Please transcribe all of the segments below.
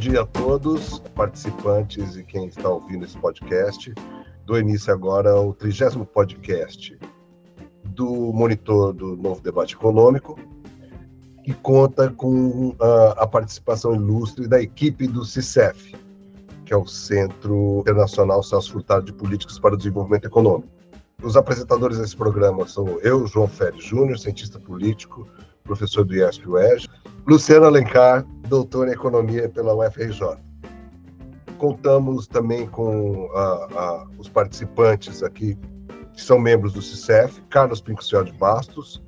dia a todos, participantes e quem está ouvindo esse podcast. Do início agora o trigésimo podcast do Monitor do Novo Debate Econômico, que conta com a, a participação ilustre da equipe do CICEF, que é o Centro Internacional Celso Furtado de Políticas para o Desenvolvimento Econômico. Os apresentadores desse programa são eu, João Félix Júnior, cientista político, professor do IESP-UERJ, Luciano Alencar, doutor em Economia pela UFRJ. Contamos também com os participantes aqui, que são membros do CICEF, Carlos Pincel de Bastos,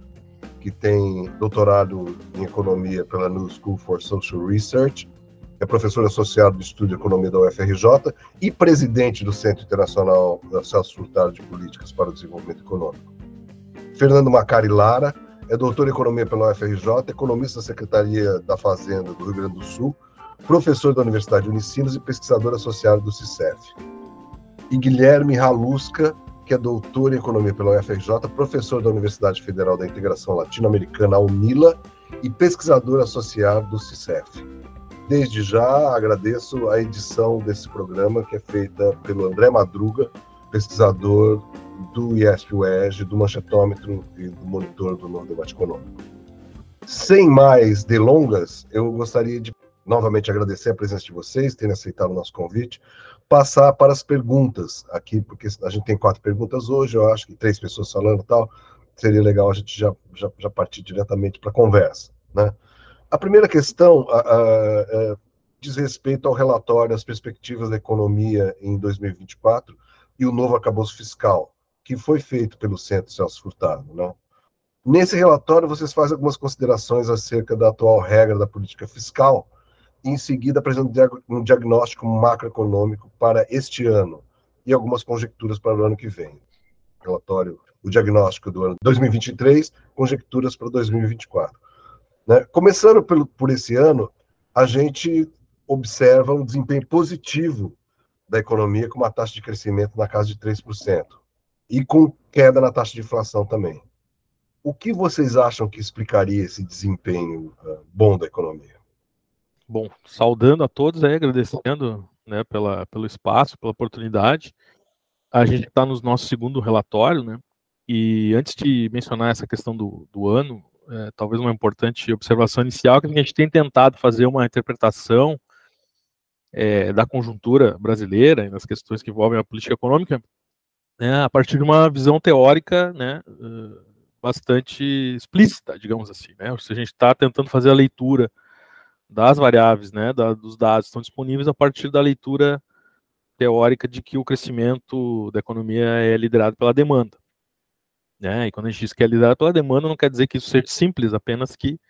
que tem doutorado em Economia pela New School for Social Research, é professor associado do Estudo de Economia da UFRJ e presidente do Centro Internacional Celso Furtado de Políticas para o Desenvolvimento Econômico. Fernando Macari Lara, é doutor em economia pela UFRJ, economista da Secretaria da Fazenda do Rio Grande do Sul, professor da Universidade de Unicinos e pesquisador associado do CICEF. E Guilherme Halusca, que é doutor em economia pela UFRJ, professor da Universidade Federal da Integração Latino-Americana, UNILA, e pesquisador associado do CICEF. Desde já agradeço a edição desse programa, que é feita pelo André Madruga, pesquisador do IESP-UERJ, do Manchetômetro e do Monitor do Novo Debate Econômico. Sem mais delongas, eu gostaria de novamente agradecer a presença de vocês, terem aceitado o nosso convite, passar para as perguntas aqui, porque a gente tem quatro perguntas hoje, eu acho que três pessoas falando e tal, seria legal a gente já, já, já partir diretamente para a conversa. Né? A primeira questão a, a, a, é, diz respeito ao relatório, as perspectivas da economia em 2024 e o novo arcabouço fiscal que foi feito pelo Centro Celso Furtado. Né? Nesse relatório, vocês fazem algumas considerações acerca da atual regra da política fiscal, e em seguida apresentam um diagnóstico macroeconômico para este ano e algumas conjecturas para o ano que vem. Relatório, o diagnóstico do ano 2023, conjecturas para 2024. Né? Começando por, por esse ano, a gente observa um desempenho positivo da economia com uma taxa de crescimento na casa de 3% e com queda na taxa de inflação também. O que vocês acham que explicaria esse desempenho uh, bom da economia? Bom, saudando a todos aí, agradecendo né, pela, pelo espaço, pela oportunidade. A gente está no nosso segundo relatório, né? E antes de mencionar essa questão do, do ano, é, talvez uma importante observação inicial, que a gente tem tentado fazer uma interpretação é, da conjuntura brasileira e das questões que envolvem a política econômica né, a partir de uma visão teórica né, bastante explícita, digamos assim. Né? Se a gente está tentando fazer a leitura das variáveis, né, da, dos dados que estão disponíveis a partir da leitura teórica de que o crescimento da economia é liderado pela demanda. Né? E quando a gente diz que é liderado pela demanda, não quer dizer que isso seja simples, apenas que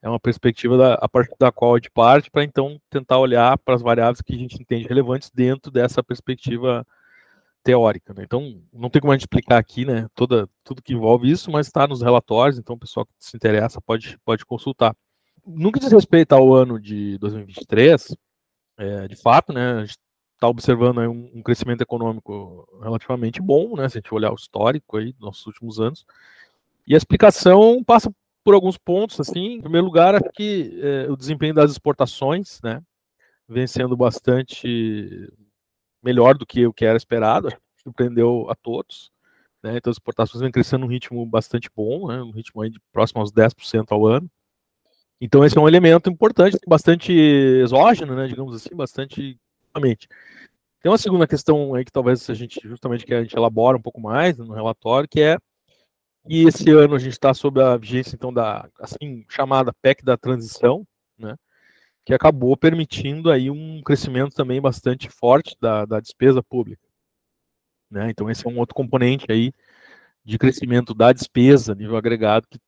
é uma perspectiva da, a partir da qual a gente parte para então tentar olhar para as variáveis que a gente entende relevantes dentro dessa perspectiva teórica. Né? Então, não tem como a gente explicar aqui né, toda, tudo que envolve isso, mas está nos relatórios, então o pessoal que se interessa pode, pode consultar. Que diz respeito ao ano de 2023, é, de fato, né, a gente está observando um, um, crescimento econômico relativamente bom, né, se a gente olhar o histórico aí dos nossos últimos anos, e a explicação passa por alguns pontos, assim, em primeiro lugar, acho que é, o desempenho das exportações, né, vem sendo bastante melhor do que o que era esperado, surpreendeu a todos. Né? Então as exportações vêm crescendo num ritmo bastante bom, né? um ritmo de próximo aos 10% ao ano. Então esse é um elemento importante, bastante exógeno, né? digamos assim, bastante tem uma segunda questão aí que talvez a gente justamente que a gente elabora um pouco mais no relatório, que é que esse ano a gente está sob a vigência então da assim chamada PEC da transição, né? Que acabou permitindo aí um crescimento também bastante forte da, da despesa pública. Né? Então esse é um outro componente aí de crescimento da despesa nível agregado que,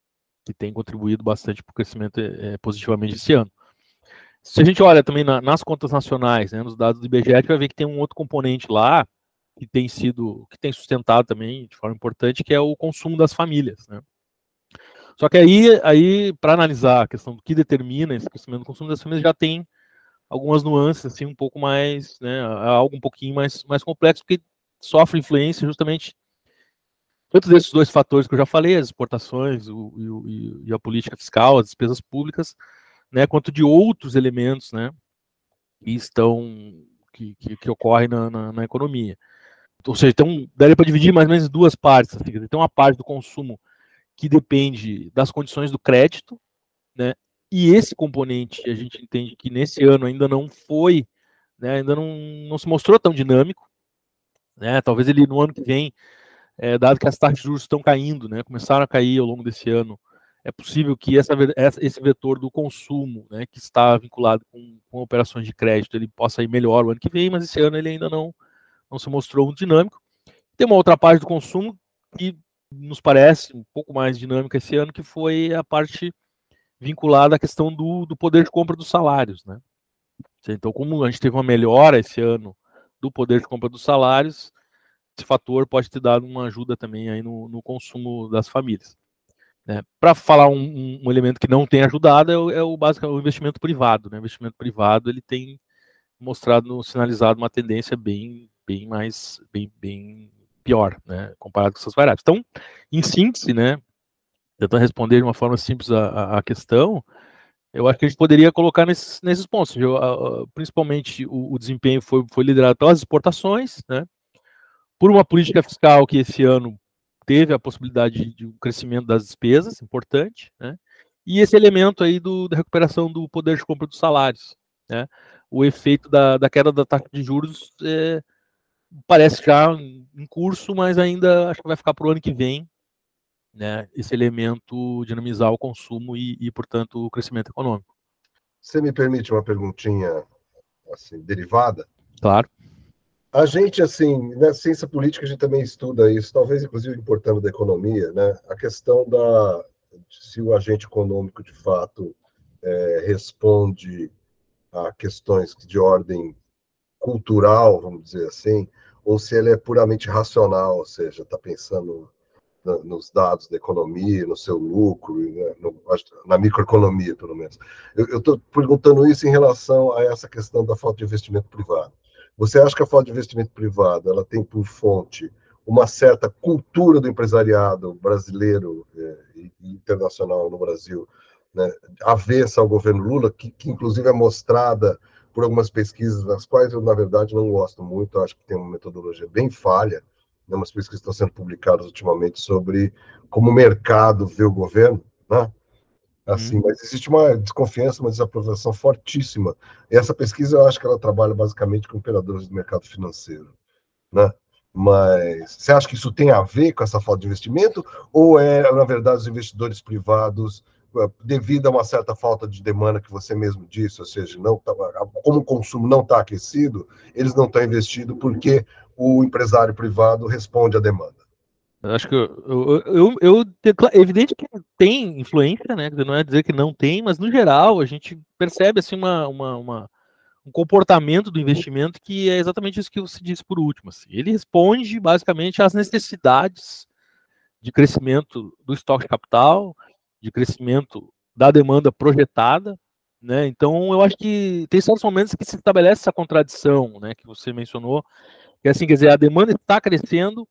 que tem contribuído bastante para o crescimento é, positivamente esse ano. Se a gente olha também na, nas contas nacionais, né, nos dados do IBGE, a gente vai ver que tem um outro componente lá que tem sido, que tem sustentado também de forma importante, que é o consumo das famílias. Né? Só que aí, aí para analisar a questão do que determina esse crescimento do consumo das famílias, já tem algumas nuances, assim, um pouco mais, né, algo um pouquinho mais, mais complexo, porque sofre influência justamente tanto desses dois fatores que eu já falei, as exportações o, e, e, a política fiscal, as despesas públicas, né, quanto de outros elementos, né, que estão que, que, que ocorrem na, na, na, economia. Ou seja, então daria para dividir mais ou menos em duas partes. Assim, tem uma parte do consumo que depende das condições do crédito, né? E esse componente a gente entende que nesse ano ainda não foi, né, ainda não, não se mostrou tão dinâmico, né? Talvez ele no ano que vem, é, dado que as taxas de juros estão caindo, né, começaram a cair ao longo desse ano, é possível que essa, esse vetor do consumo, né, que está vinculado com, com, operações de crédito, ele possa ir melhor o ano que vem, mas esse ano ele ainda não, não se mostrou muito dinâmico. Tem uma outra parte do consumo que nos parece um pouco mais dinâmica esse ano, que foi a parte vinculada à questão do, do poder de compra dos salários, né? Então, como a gente teve uma melhora esse ano do poder de compra dos salários, esse fator pode ter dado uma ajuda também aí no, no consumo das famílias. Né? Para falar um, um, elemento que não tem ajudado é o, é o básico, é o investimento privado. Né? O investimento privado ele tem mostrado, sinalizado uma tendência bem, bem mais, bem, bem pior, né? comparado com essas variáveis. Então, em síntese, né, tentando responder de uma forma simples a, a questão, eu acho que a gente poderia colocar nesses, nesses pontos. principalmente o, o, desempenho foi, foi liderado pelas exportações, né? por uma política fiscal que esse ano teve a possibilidade de um crescimento das despesas, importante, né? e esse elemento aí do, da recuperação do poder de compra dos salários. Né? O efeito da, da queda da taxa de juros é, parece já em curso, mas ainda acho que vai ficar para o ano que vem, né, esse elemento dinamizar o consumo e, e, portanto, o crescimento econômico. Você me permite uma perguntinha assim, derivada? Claro. A gente, assim, na ciência política, a gente também estuda isso, talvez inclusive importando da economia, né? A questão da se o agente econômico de fato é, responde a questões de ordem cultural, vamos dizer assim, ou se ele é puramente racional, ou seja, está pensando nos dados da economia, no seu lucro, né, na microeconomia, pelo menos. Eu estou perguntando isso em relação a essa questão da falta de investimento privado. Você acha que a falta de investimento privado ela tem por fonte uma certa cultura do empresariado brasileiro é, e internacional no Brasil, né, avessa ao governo Lula, que, que inclusive é mostrada por algumas pesquisas, das quais eu, na verdade, não gosto muito, acho que tem uma metodologia bem falha, né, umas pesquisas que estão sendo publicadas ultimamente sobre como o mercado vê o governo, né? Assim, hum. mas existe uma desconfiança, uma desaprovação fortíssima. E essa pesquisa, eu acho que ela trabalha basicamente com operadores do mercado financeiro, né? Mas você acha que isso tem a ver com essa falta de investimento ou é, na verdade, os investidores privados devido a uma certa falta de demanda que você mesmo disse, ou seja, não tá, como o consumo não está aquecido, eles não estão investindo porque o empresário privado responde à demanda. Eu acho que eu, eu, eu, é evidente que tem influência, né? Não é dizer que não tem, mas no geral a gente percebe assim uma, uma, uma um comportamento do investimento que é exatamente isso que você disse por último. Assim. Ele responde basicamente às necessidades de crescimento do estoque de capital, de crescimento da demanda projetada, né? Então eu acho que tem certos momentos que se estabelece essa contradição, né? Que você mencionou, que é assim, quer dizer, a demanda está crescendo,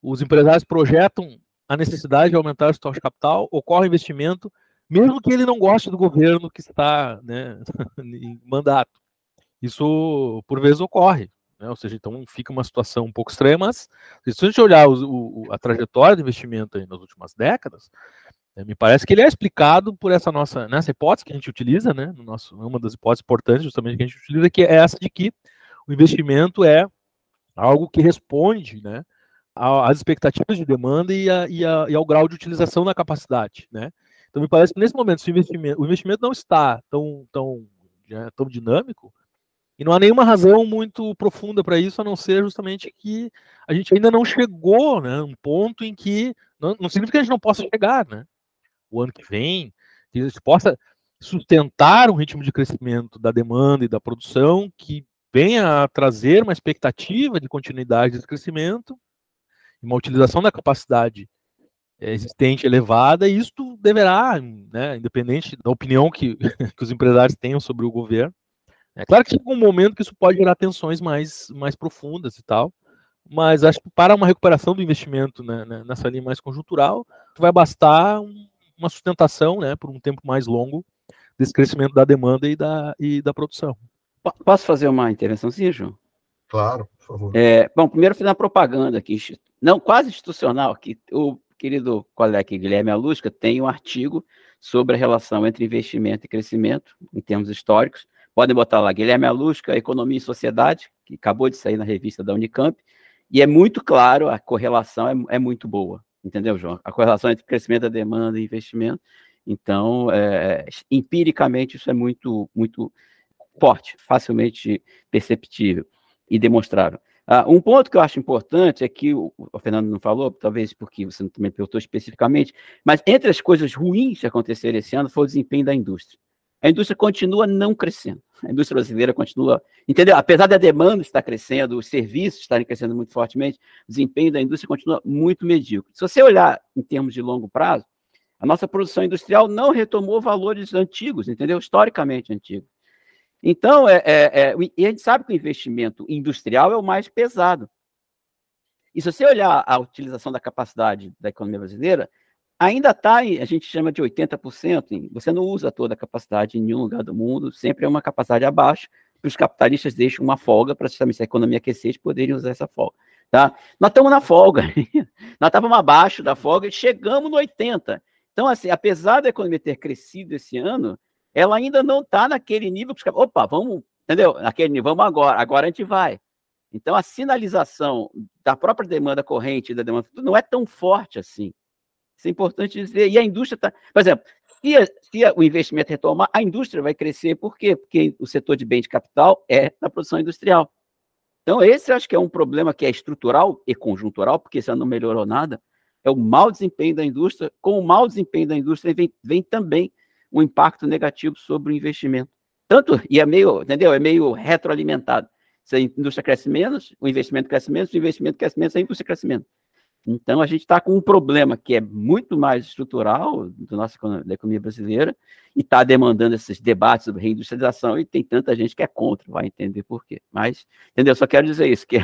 os empresários projetam a necessidade de aumentar o estoque de capital, ocorre investimento, mesmo que ele não goste do governo que está né, em mandato. Isso, por vezes, ocorre. Né? Ou seja, então fica uma situação um pouco estranha, mas se a gente olhar o, o, a trajetória do investimento nas últimas décadas, me parece que ele é explicado por essa nossa nessa hipótese que a gente utiliza, né? No nosso, uma das hipóteses importantes justamente que a gente utiliza, que é essa de que o investimento é algo que responde, né? Às expectativas de demanda e, a, e, a, e ao grau de utilização da capacidade, né? Então me parece que nesse momento o investimento, o investimento não está tão, tão, né, tão dinâmico e não há nenhuma razão muito profunda para isso, a não ser justamente que a gente ainda não chegou, né? Um ponto em que não, não significa que a gente não possa chegar, né? O ano que vem, que a gente possa sustentar um ritmo de crescimento da demanda e da produção que venha a trazer uma expectativa de continuidade desse crescimento, uma utilização da capacidade eh, existente elevada, e isto deverá, né, independente da opinião que, que os empresários tenham sobre o governo, é claro que chega um momento que isso pode gerar tensões mais, mais profundas e tal, mas acho que para uma recuperação do investimento né, né nessa linha mais conjuntural, vai bastar um uma sustentação, né, por um tempo mais longo, desse crescimento da demanda e da, e da produção. Posso fazer uma intervençãozinha, João? Claro, por favor. É, bom, primeiro fazer uma propaganda aqui, não, quase institucional, que o querido colega Guilherme Alusca tem um artigo sobre a relação entre investimento e crescimento, em termos históricos. Podem botar lá, Guilherme Alusca, Economia e Sociedade, que acabou de sair na revista da Unicamp, e é muito claro, a correlação é, é muito boa, entendeu, João? A correlação entre crescimento da demanda e investimento. Então, é, empiricamente, isso é muito, muito forte, facilmente perceptível e demonstrável. Uh, um ponto que eu acho importante é que o, Fernando não falou, talvez porque você me perguntou especificamente, mas entre as coisas ruins que aconteceram esse ano foi o desempenho da indústria. A indústria continua não crescendo. A indústria brasileira continua, entendeu? Apesar da demanda estar crescendo, os serviços estarem crescendo muito fortemente, o desempenho da indústria continua muito medíocre. Se você olhar em termos de longo prazo, a nossa produção industrial não retomou valores antigos, entendeu? Historicamente antigos. Então, é, é, é, e a gente sabe que o investimento industrial é o mais pesado. E se você olhar a utilização da capacidade da economia brasileira, ainda está, a gente chama de 80%, você não usa toda a capacidade em nenhum lugar do mundo, sempre é uma capacidade abaixo, os capitalistas deixam uma folga para se a economia aquecer, eles poderem usar essa folga. Tá? Nós estamos na folga, nós estávamos abaixo da folga e chegamos no 80%. Então, assim, apesar da economia ter crescido esse ano, ela ainda não está naquele nível que os caras, opa, vamos, entendeu? Naquele nível, vamos agora, agora a gente vai. Então, a sinalização da própria demanda corrente, da demanda não é tão forte assim. Isso é importante dizer. E a indústria está. Por exemplo, se, a, se a, o investimento retomar, a indústria vai crescer. Por quê? Porque o setor de bem de capital é na produção industrial. Então, esse acho que é um problema que é estrutural e conjuntural, porque isso não melhorou nada. É o mau desempenho da indústria. Com o mau desempenho da indústria, vem, vem também um impacto negativo sobre o investimento. Tanto, e é meio, entendeu? É meio retroalimentado. Se a indústria cresce menos, o investimento cresce menos, o investimento cresce menos, a indústria cresce menos. Então, a gente está com um problema que é muito mais estrutural do nosso, da economia brasileira e está demandando esses debates sobre reindustrialização e tem tanta gente que é contra, vai entender por quê. Mas, entendeu? Só quero dizer isso, que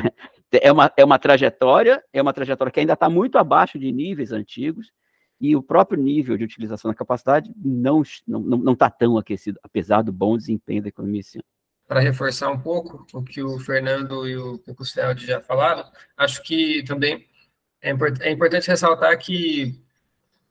é uma, é uma trajetória, é uma trajetória que ainda está muito abaixo de níveis antigos, e o próprio nível de utilização da capacidade não está não, não tá tão aquecido, apesar do bom desempenho da economia esse ano. Para reforçar um pouco o que o Fernando e o, Cusfeld já falaram, acho que também é, import, é importante ressaltar que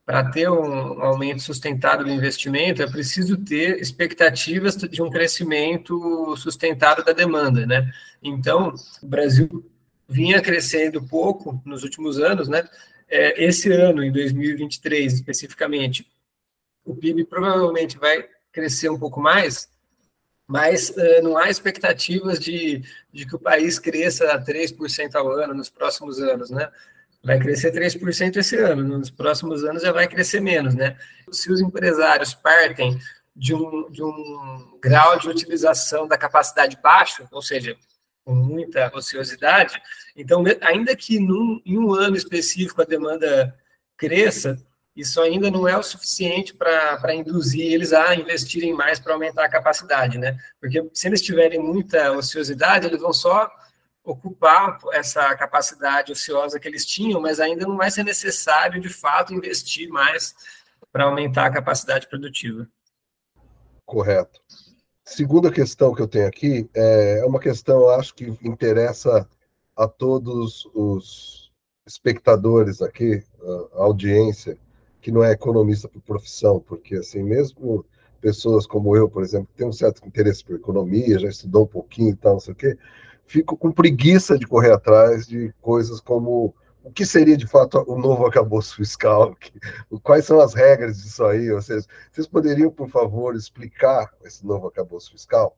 para ter um aumento sustentado do investimento, é preciso ter expectativas de um crescimento sustentado da demanda, né? Então, o Brasil vinha crescendo pouco nos últimos anos, né? é, esse ano, em 2023 especificamente, o PIB provavelmente vai crescer um pouco mais, mas é, não há expectativas de, de que o país cresça 3% ao ano nos próximos anos, né? Vai crescer 3% esse ano, nos próximos anos já vai crescer menos, né? Se os empresários partem de um, de um grau de utilização da capacidade baixo, ou seja, com muita ociosidade. Então, ainda que num, em um ano específico a demanda cresça, isso ainda não é o suficiente para induzir eles a investirem mais para aumentar a capacidade, né? Porque se eles tiverem muita ociosidade, eles vão só ocupar essa capacidade ociosa que eles tinham, mas ainda não vai ser necessário, de fato, investir mais para aumentar a capacidade produtiva. Correto. Segunda questão que eu tenho aqui é, é uma questão, acho que interessa a todos os espectadores aqui, a audiência, que não é economista por profissão, porque assim, mesmo pessoas como eu, por exemplo, que tem um certo interesse por economia, já estudou um pouquinho e tal, não sei o quê, fico com preguiça de correr atrás de coisas como o que seria de fato o novo acabouço fiscal? Quais são as regras disso aí? Ou seja, vocês poderiam, por favor, explicar esse novo acabouço fiscal?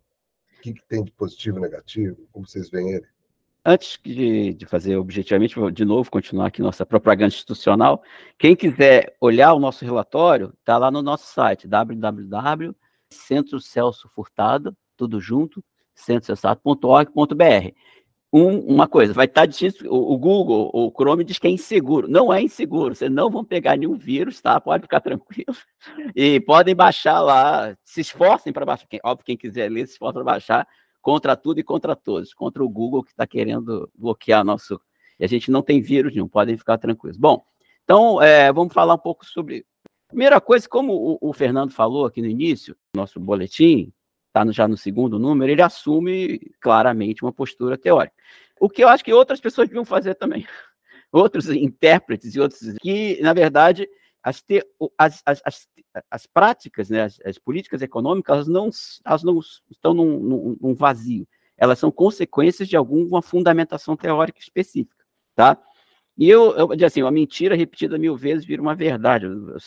O que, que tem de positivo e negativo? Como vocês veem ele? Antes de, de, fazer objetivamente, vou de novo continuar aqui nossa propaganda institucional. Quem quiser olhar o nosso relatório, está lá no nosso site, www.centrocelso tudo junto, centrocelso.org.br um, uma coisa, vai estar difícil, o, o, Google, o Chrome diz que é inseguro. Não é inseguro, vocês não vão pegar nenhum vírus, tá? Pode ficar tranquilo. E podem baixar lá, se esforcem para baixar. Quem, óbvio, quem quiser ler, se esforcem para baixar contra tudo e contra todos. Contra o Google que está querendo bloquear nosso. E a gente não tem vírus nenhum, podem ficar tranquilos. Bom, então é, vamos falar um pouco sobre. Primeira coisa, como o, o Fernando falou aqui no início, nosso boletim, está já no segundo número, ele assume claramente uma postura teórica. O que eu acho que outras pessoas deviam fazer também. Outros intérpretes e outros que, na verdade, as, te, as, as, as, as, práticas, né, as, as, políticas econômicas, elas não, elas não estão num, num, num vazio. Elas são consequências de alguma fundamentação teórica específica, tá? E eu, eu assim, uma mentira repetida mil vezes vira uma verdade.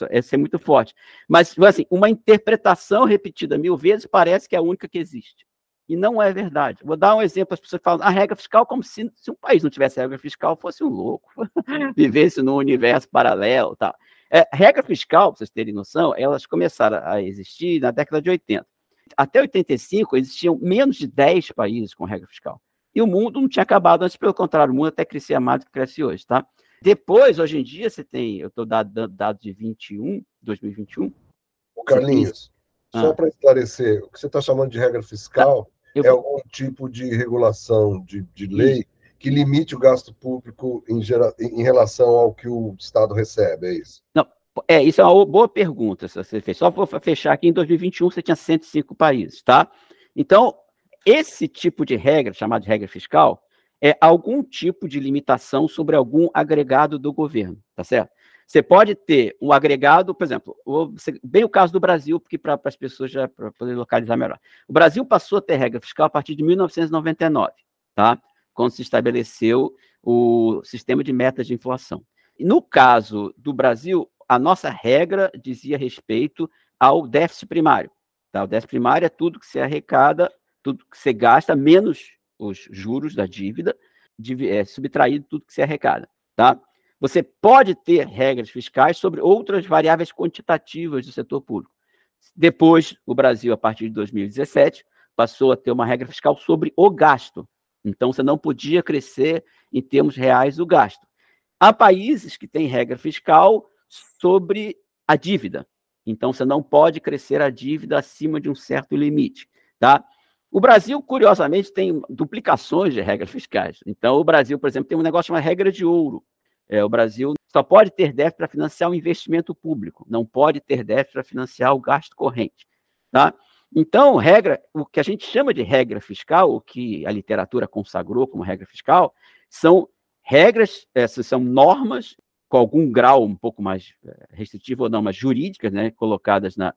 Essa é muito forte. Mas, assim, uma interpretação repetida mil vezes parece que é a única que existe. E não é verdade. Vou dar um exemplo, as pessoas falam a regra fiscal como se, se um país não tivesse regra fiscal fosse um louco, vivesse num universo paralelo. Tal. É, regra fiscal, para vocês terem noção, elas começaram a existir na década de 80. Até 85, existiam menos de 10 países com regra fiscal. E o mundo não tinha acabado antes, pelo contrário, o mundo até crescia mais do que cresce hoje, tá? Depois, hoje em dia, você tem, eu estou dando dados de 21, 2021. O Carlinhos, ah. só para esclarecer, o que você está chamando de regra fiscal eu... é algum tipo de regulação de, de lei Isso. que limite o gasto público em, gera, em relação ao que o Estado recebe, é isso? Não, é, isso é uma boa pergunta, se você fez. Só para fechar aqui, em 2021 você tinha 105 países, tá? Então, esse tipo de regra, chamada de regra fiscal, é algum tipo de limitação sobre algum agregado do governo, tá certo? Você pode ter um agregado, por exemplo, bem o caso do Brasil, porque para as pessoas já para poder localizar melhor. O Brasil passou a ter regra fiscal a partir de 1999, tá? Quando se estabeleceu o sistema de metas de inflação. No caso do Brasil, a nossa regra dizia respeito ao déficit primário. Tá? O déficit primário é tudo que se arrecada, tudo que você gasta, menos os juros da dívida, é, subtraído tudo que se arrecada. Tá? Você pode ter regras fiscais sobre outras variáveis quantitativas do setor público. Depois, o Brasil, a partir de 2017, passou a ter uma regra fiscal sobre o gasto. Então, você não podia crescer em termos reais o gasto. Há países que têm regra fiscal sobre a dívida. Então, você não pode crescer a dívida acima de um certo limite. Tá? O Brasil, curiosamente, tem duplicações de regras fiscais. Então, o Brasil, por exemplo, tem um negócio chamado regra de ouro, é, o Brasil só pode ter déficit para financiar o investimento público, não pode ter déficit para financiar o gasto corrente. Tá? Então, regra, o que a gente chama de regra fiscal, o que a literatura consagrou como regra fiscal, são regras, essas são normas com algum grau um pouco mais é, restritivo ou não, mas jurídicas, né, colocadas na,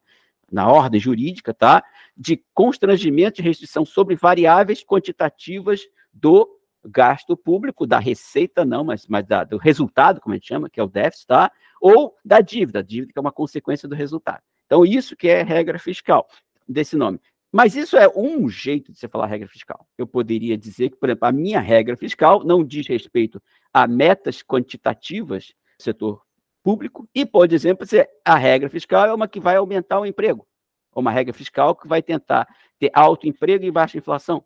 na ordem jurídica, tá? De constrangimento e restrição sobre variáveis quantitativas do gasto público, da receita não, mas, mas da, do resultado, como a gente chama, que é o déficit, tá? ou da dívida, dívida que é uma consequência do resultado. Então, isso que é regra fiscal desse nome. Mas isso é um jeito de você falar regra fiscal. Eu poderia dizer que, por exemplo, a minha regra fiscal não diz respeito a metas quantitativas do setor público e, por exemplo, a regra fiscal é uma que vai aumentar o emprego, ou uma regra fiscal que vai tentar ter alto emprego e baixa inflação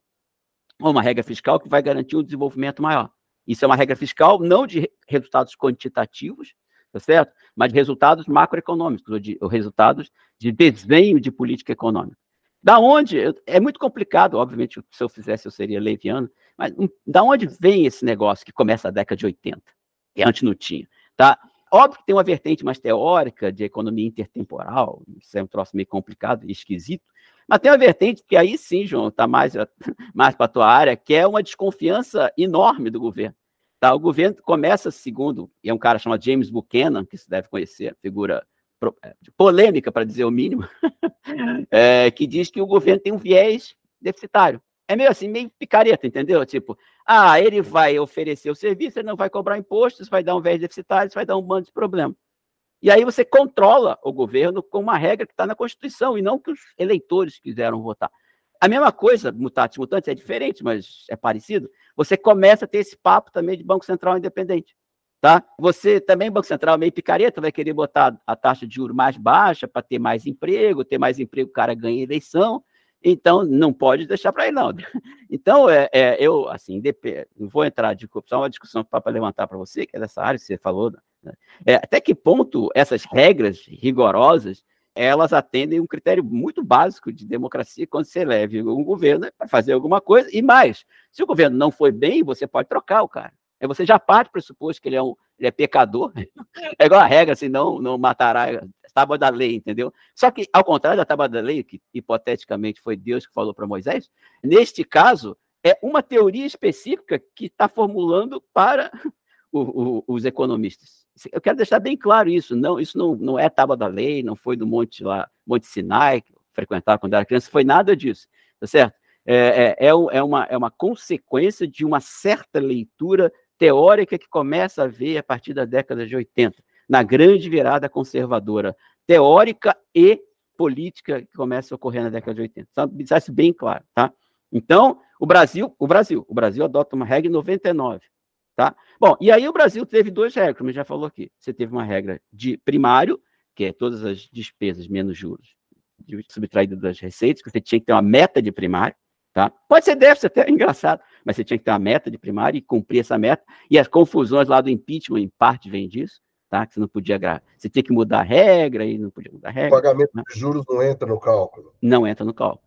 uma regra fiscal que vai garantir um desenvolvimento maior. Isso é uma regra fiscal não de resultados quantitativos, tá certo? Mas de resultados macroeconômicos, ou, de, ou resultados de desenho de política econômica. Da onde, é muito complicado, obviamente, se eu fizesse eu seria leviano, mas da onde vem esse negócio que começa na década de 80, que antes não tinha, tá? Óbvio que tem uma vertente mais teórica de economia intertemporal, isso é um troço meio complicado e esquisito, mas tem uma vertente que aí sim, João, está mais, mais para a tua área, que é uma desconfiança enorme do governo. Tá? O governo começa, segundo, e é um cara chamado James Buchanan, que se deve conhecer, figura é, polêmica, para dizer o mínimo, é, que diz que o governo tem um viés deficitário. É meio assim, meio picareta, entendeu? Tipo, ah, ele vai oferecer o serviço, ele não vai cobrar impostos, vai dar um viés deficitário, vai dar um bando de problemas. E aí você controla o governo com uma regra que está na Constituição e não que os eleitores quiseram votar. A mesma coisa, mutatis mutandis, é diferente, mas é parecido. Você começa a ter esse papo também de Banco Central independente. Tá? Você também, Banco Central, meio picareta, vai querer botar a taxa de juros mais baixa para ter mais emprego, ter mais emprego, o cara ganha eleição. Então, não pode deixar para ele, não. Então, é, é, eu, assim, não vou entrar de corrupção, é uma discussão para levantar para você, que é dessa área que você falou, né? É, até que ponto essas regras rigorosas elas atendem um critério muito básico de democracia quando você leve um governo para fazer alguma coisa. E mais, se o governo não foi bem, você pode trocar o cara. Aí você já parte do pressuposto que ele é, um, ele é pecador. É igual a regra, assim, não, não matará tábua da lei, entendeu? Só que, ao contrário da tábua da lei, que hipoteticamente foi Deus que falou para Moisés, neste caso, é uma teoria específica que está formulando para o, o, os economistas. Eu quero deixar bem claro isso. Não, isso não, não é tábua da lei, não foi do Monte lá, Monte Sinai, que eu frequentava quando era criança, foi nada disso, tá certo? É, é, é, é, uma, é uma consequência de uma certa leitura teórica que começa a ver a partir da década de 80, na grande virada conservadora teórica e política que começa a ocorrer na década de 80. Só deixar isso bem claro, tá? Então, o Brasil, o Brasil, o Brasil adota uma regra em 99, tá? Bom, e aí o Brasil teve duas regras, como já falou aqui. Você teve uma regra de primário, que é todas as despesas menos juros subtraídas das receitas, que você tinha que ter uma meta de primário, Tá? Pode ser déficit, até é engraçado, mas você tinha que ter uma meta de primário e cumprir essa meta. E as confusões lá do impeachment, em parte, vêm disso, tá? que você não podia gravar. Você tinha que mudar a regra e não podia mudar a regra. O pagamento né? de juros não entra no cálculo. Não entra no cálculo.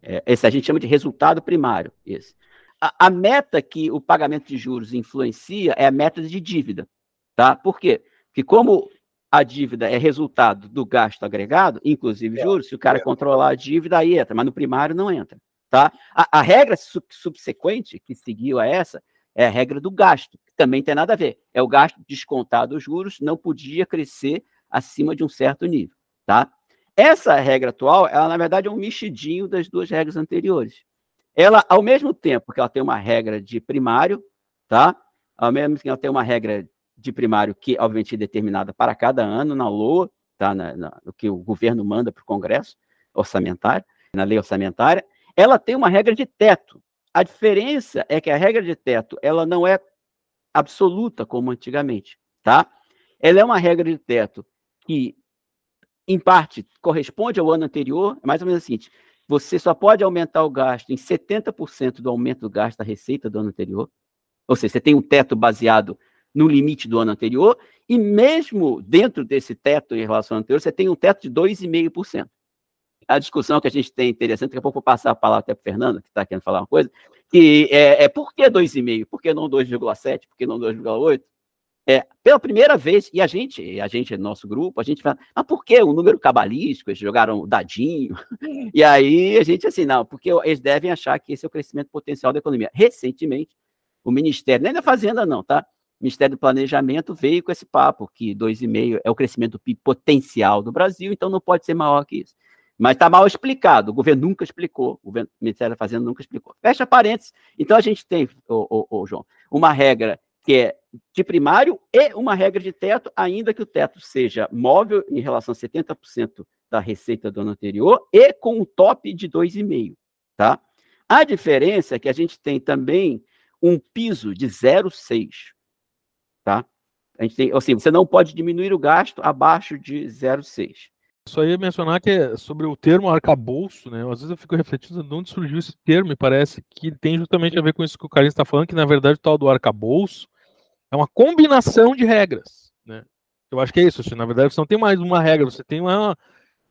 É, esse a gente chama de resultado primário. Esse. A, a, meta que o pagamento de juros influencia é a meta de dívida. Tá? Por quê? Porque como a dívida é resultado do gasto agregado, inclusive é, juros, se o cara é. controlar a dívida, aí entra, mas no primário não entra. Tá? A, a regra subsequente que seguiu a essa é a regra do gasto, também tem nada a ver. É o gasto descontado os juros, não podia crescer acima de um certo nível. Tá? Essa regra atual, ela na verdade é um mexidinho das duas regras anteriores. Ela, ao mesmo tempo que ela tem uma regra de primário, tá? Ao mesmo tempo que ela tem uma regra de primário que, obviamente, é determinada para cada ano na LOA, tá? Na, na, no que o governo manda para o Congresso orçamentário, na lei orçamentária, ela tem uma regra de teto. A diferença é que a regra de teto ela não é absoluta como antigamente, tá? Ela é uma regra de teto que, em parte, corresponde ao ano anterior, é mais ou menos seguinte: você só pode aumentar o gasto em 70% do aumento do gasto da receita do ano anterior. Ou seja, você tem um teto baseado no limite do ano anterior, e mesmo dentro desse teto em relação ao anterior, você tem um teto de 2,5% a discussão que a gente tem interessante, daqui a pouco vou passar a palavra até para o Fernando, que está querendo falar uma coisa, que é, é por que 2,5? Por que não 2,7? Por que não 2,8? É, pela primeira vez, e a gente, a gente, nosso grupo, a gente fala, mas por que o número cabalístico? Eles jogaram dadinho. E aí a gente, assim, não, porque eles devem achar que esse é o crescimento potencial da economia. Recentemente, o Ministério, nem da Fazenda, não, tá? O Ministério do Planejamento veio com esse papo que 2,5 é o crescimento potencial do Brasil, então não pode ser maior que isso. Mas está mal explicado. O governo nunca explicou, o, Ministério da Fazenda nunca explicou. Fecha parênteses. Então a gente tem, ô, ô, ô, João, uma regra que é de primário e uma regra de teto, ainda que o teto seja móvel em relação a 70% da receita do ano anterior e com um top de 2,5%. Tá? A diferença é que a gente tem também um piso de 0,6%. Tá? A gente tem, assim, você não pode diminuir o gasto abaixo de 0,6%. Só ia mencionar que é sobre o termo arcabouço, né? Às vezes eu fico refletindo de onde surgiu esse termo, e parece que tem justamente a ver com isso que o Carlinhos está falando, que na verdade o tal do arcabouço é uma combinação de regras, né? Eu acho que é isso, assim, na verdade você não tem mais uma regra, você tem uma,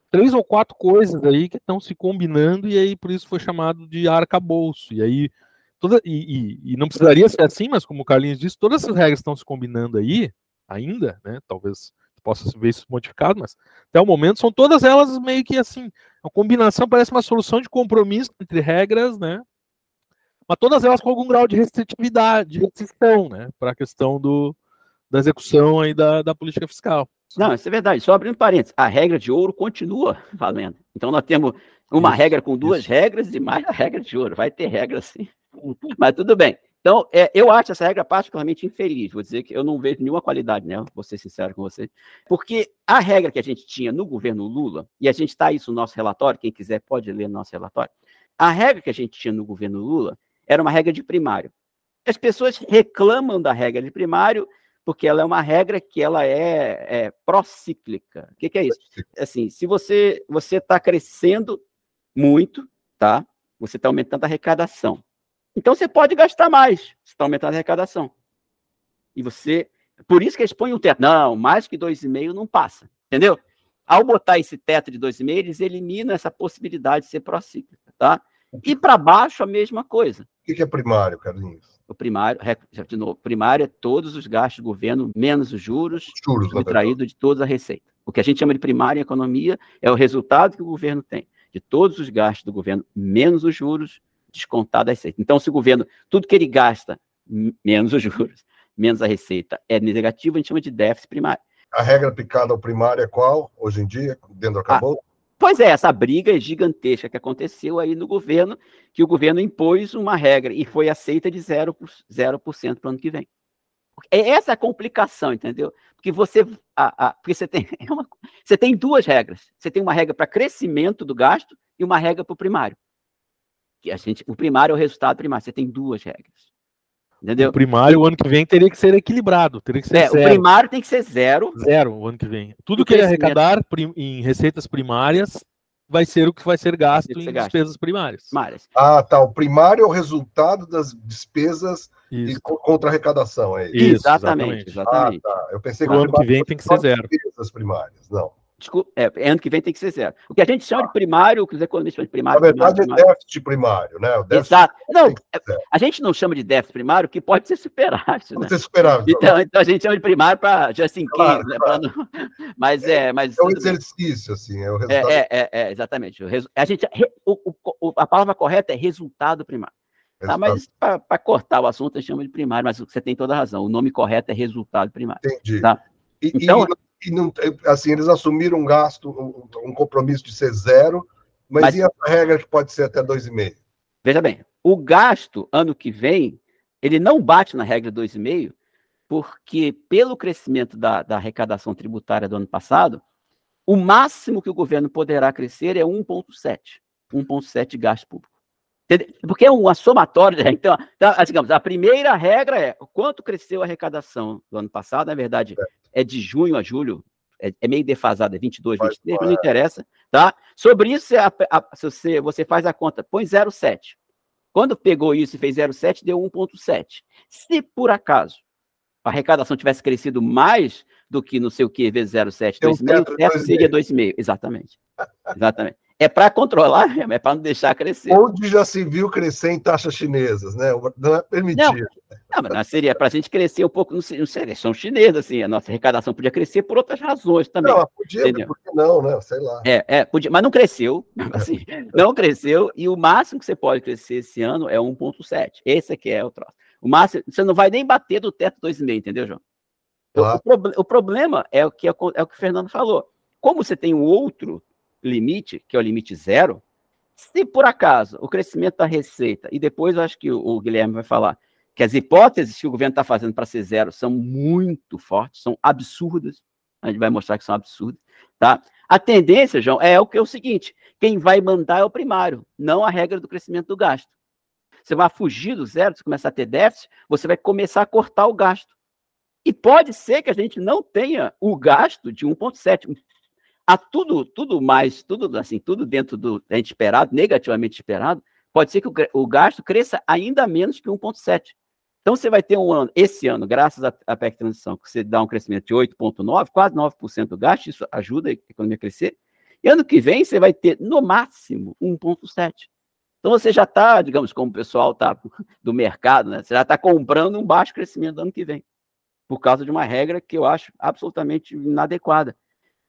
três ou quatro coisas aí que estão se combinando e aí por isso foi chamado de arcabouço. E aí toda e, e, e não precisaria ser assim, mas como o Carlinhos disse, todas essas regras estão se combinando aí ainda, né? Talvez possa ver isso modificado, mas até o momento são todas elas meio que assim, a combinação parece uma solução de compromisso entre regras, né? Mas todas elas com algum grau de restritividade, de restrição, né? Para a questão do, da execução aí da, da política fiscal. Não, isso é verdade. Só abrindo parênteses, a regra de ouro continua valendo. Então nós temos uma isso, regra com duas isso. regras e mais a regra de ouro. Vai ter regra sim. Mas tudo bem. Então, é, eu acho essa regra particularmente infeliz. Vou dizer que eu não vejo nenhuma qualidade nela, vou ser sincero com você. Porque a regra que a gente tinha no governo Lula, e a gente está isso no nosso relatório, quem quiser pode ler no nosso relatório. A regra que a gente tinha no governo Lula era uma regra de primário. As pessoas reclamam da regra de primário porque ela é uma regra que ela é, é procíclica. O que, que é isso? Assim, se você você está crescendo muito, tá? Você está aumentando a arrecadação. Então você pode gastar mais, você está aumentando a arrecadação. E você. Por isso que eles põem um teto. Não, mais que 2,5 não passa. Entendeu? Ao botar esse teto de 2,5, eles eliminam essa possibilidade de ser procíclica, tá? E para baixo a mesma coisa. O que é primário, Carlinhos? O primário, de novo, primário é todos os gastos do governo, menos os juros, juros subtraído de toda a receita, O que a gente chama de primária em economia é o resultado que o governo tem de todos os gastos do governo, menos os juros, descontado a receita. Então, se o governo, tudo que ele gasta, menos os juros, menos a receita, é negativo, a gente chama de déficit primário. A regra aplicada ao primário é qual, hoje em dia, dentro do acabou? Ah, pois é, essa briga gigantesca que aconteceu aí no governo, que o governo impôs uma regra e foi aceita de 0%, 0 para o ano que vem. É essa a complicação, entendeu? Porque você, a, a, porque você, tem, é uma, você tem duas regras. Você tem uma regra para crescimento do gasto e uma regra para o primário. Que a gente, o primário é o resultado primário. Você tem duas regras. Entendeu? O primário, o ano que vem, teria que ser equilibrado. Teria que ser é, zero. O primário tem que ser zero. Zero o ano que vem. Tudo que ele arrecadar em receitas primárias vai ser o que vai ser gasto em despesas primárias. primárias. Ah, tá. O primário é o resultado das despesas isso. contra arrecadação, é isso? Exatamente, exatamente. Ah, tá. Eu pensei que o ano que vem tem que ser zero. Despesas primárias, não. Desculpa, é, ano que vem tem que ser zero. O que a gente chama de primário, o que os economistas chamam de primário. Na verdade, primário, é déficit primário, né? Exato. Não, a gente não chama de déficit primário, que pode ser superávit. Pode né? ser superávit. Então, então, a gente chama de primário para just in claro, né? Claro. Não... Mas é. Mas, é um exercício, assim, é o resultado. É, é, é exatamente. A, gente, o, o, a palavra correta é resultado primário. Tá, mas para cortar o assunto, a gente chama de primário, mas você tem toda a razão. O nome correto é resultado primário. Entendi. Tá? E, então, e não, assim, eles assumiram um gasto, um, um compromisso de ser zero, mas, mas e a regra que pode ser até 2,5? Veja bem, o gasto ano que vem, ele não bate na regra 2,5, porque pelo crescimento da, da arrecadação tributária do ano passado, o máximo que o governo poderá crescer é 1,7. 1,7 gasto público. Porque é uma somatória. Então, tá, digamos, a primeira regra é quanto cresceu a arrecadação do ano passado, na verdade, é de junho a julho, é, é meio defasado, é 22, 23, não interessa, tá? Sobre isso, a, a, se você, você faz a conta, põe 0,7. Quando pegou isso e fez 0,7, deu 1,7. Se por acaso a arrecadação tivesse crescido mais do que não sei o que, vezes 0,7, 2,5, o teto seria 2,5. Exatamente. Exatamente é para controlar é para não deixar crescer. Onde já se viu crescer em taxas chinesas, né? Não é permitido. Não, não mas seria para a gente crescer um pouco, não seria, são chinesas, assim, a nossa arrecadação podia crescer por outras razões também. Não, podia, por que não, né? Sei lá. É, é, podia, mas não cresceu, assim, não cresceu, e o máximo que você pode crescer esse ano é 1,7. Esse aqui é o troço. O máximo, você não vai nem bater do teto 2,5, entendeu, João? Claro. O, o, problema é o, que, é o que o Fernando falou. Como você tem um outro limite, que é o limite zero, se por acaso o crescimento da receita, e depois eu acho que o, Guilherme vai falar, que as hipóteses que o governo está fazendo para ser zero são muito fortes, são absurdas, a gente vai mostrar que são absurdas, tá? A tendência, João, é o que é o seguinte, quem vai mandar é o primário, não a regra do crescimento do gasto. Você vai fugir do zero, você começar a ter déficit, você vai começar a cortar o gasto. E pode ser que a gente não tenha o gasto de 1,7 a tudo, tudo mais, tudo assim, tudo dentro do gente esperado, negativamente esperado, pode ser que o, o gasto cresça ainda menos que 1,7. Então, você vai ter um ano, esse ano, graças à PEC Transição, que você dá um crescimento de 8,9%, quase 9% do gasto, isso ajuda a economia a crescer. E ano que vem, você vai ter, no máximo, 1,7%. Então, você já está, digamos, como o pessoal tá do mercado, né? você já está comprando um baixo crescimento do ano que vem, por causa de uma regra que eu acho absolutamente inadequada.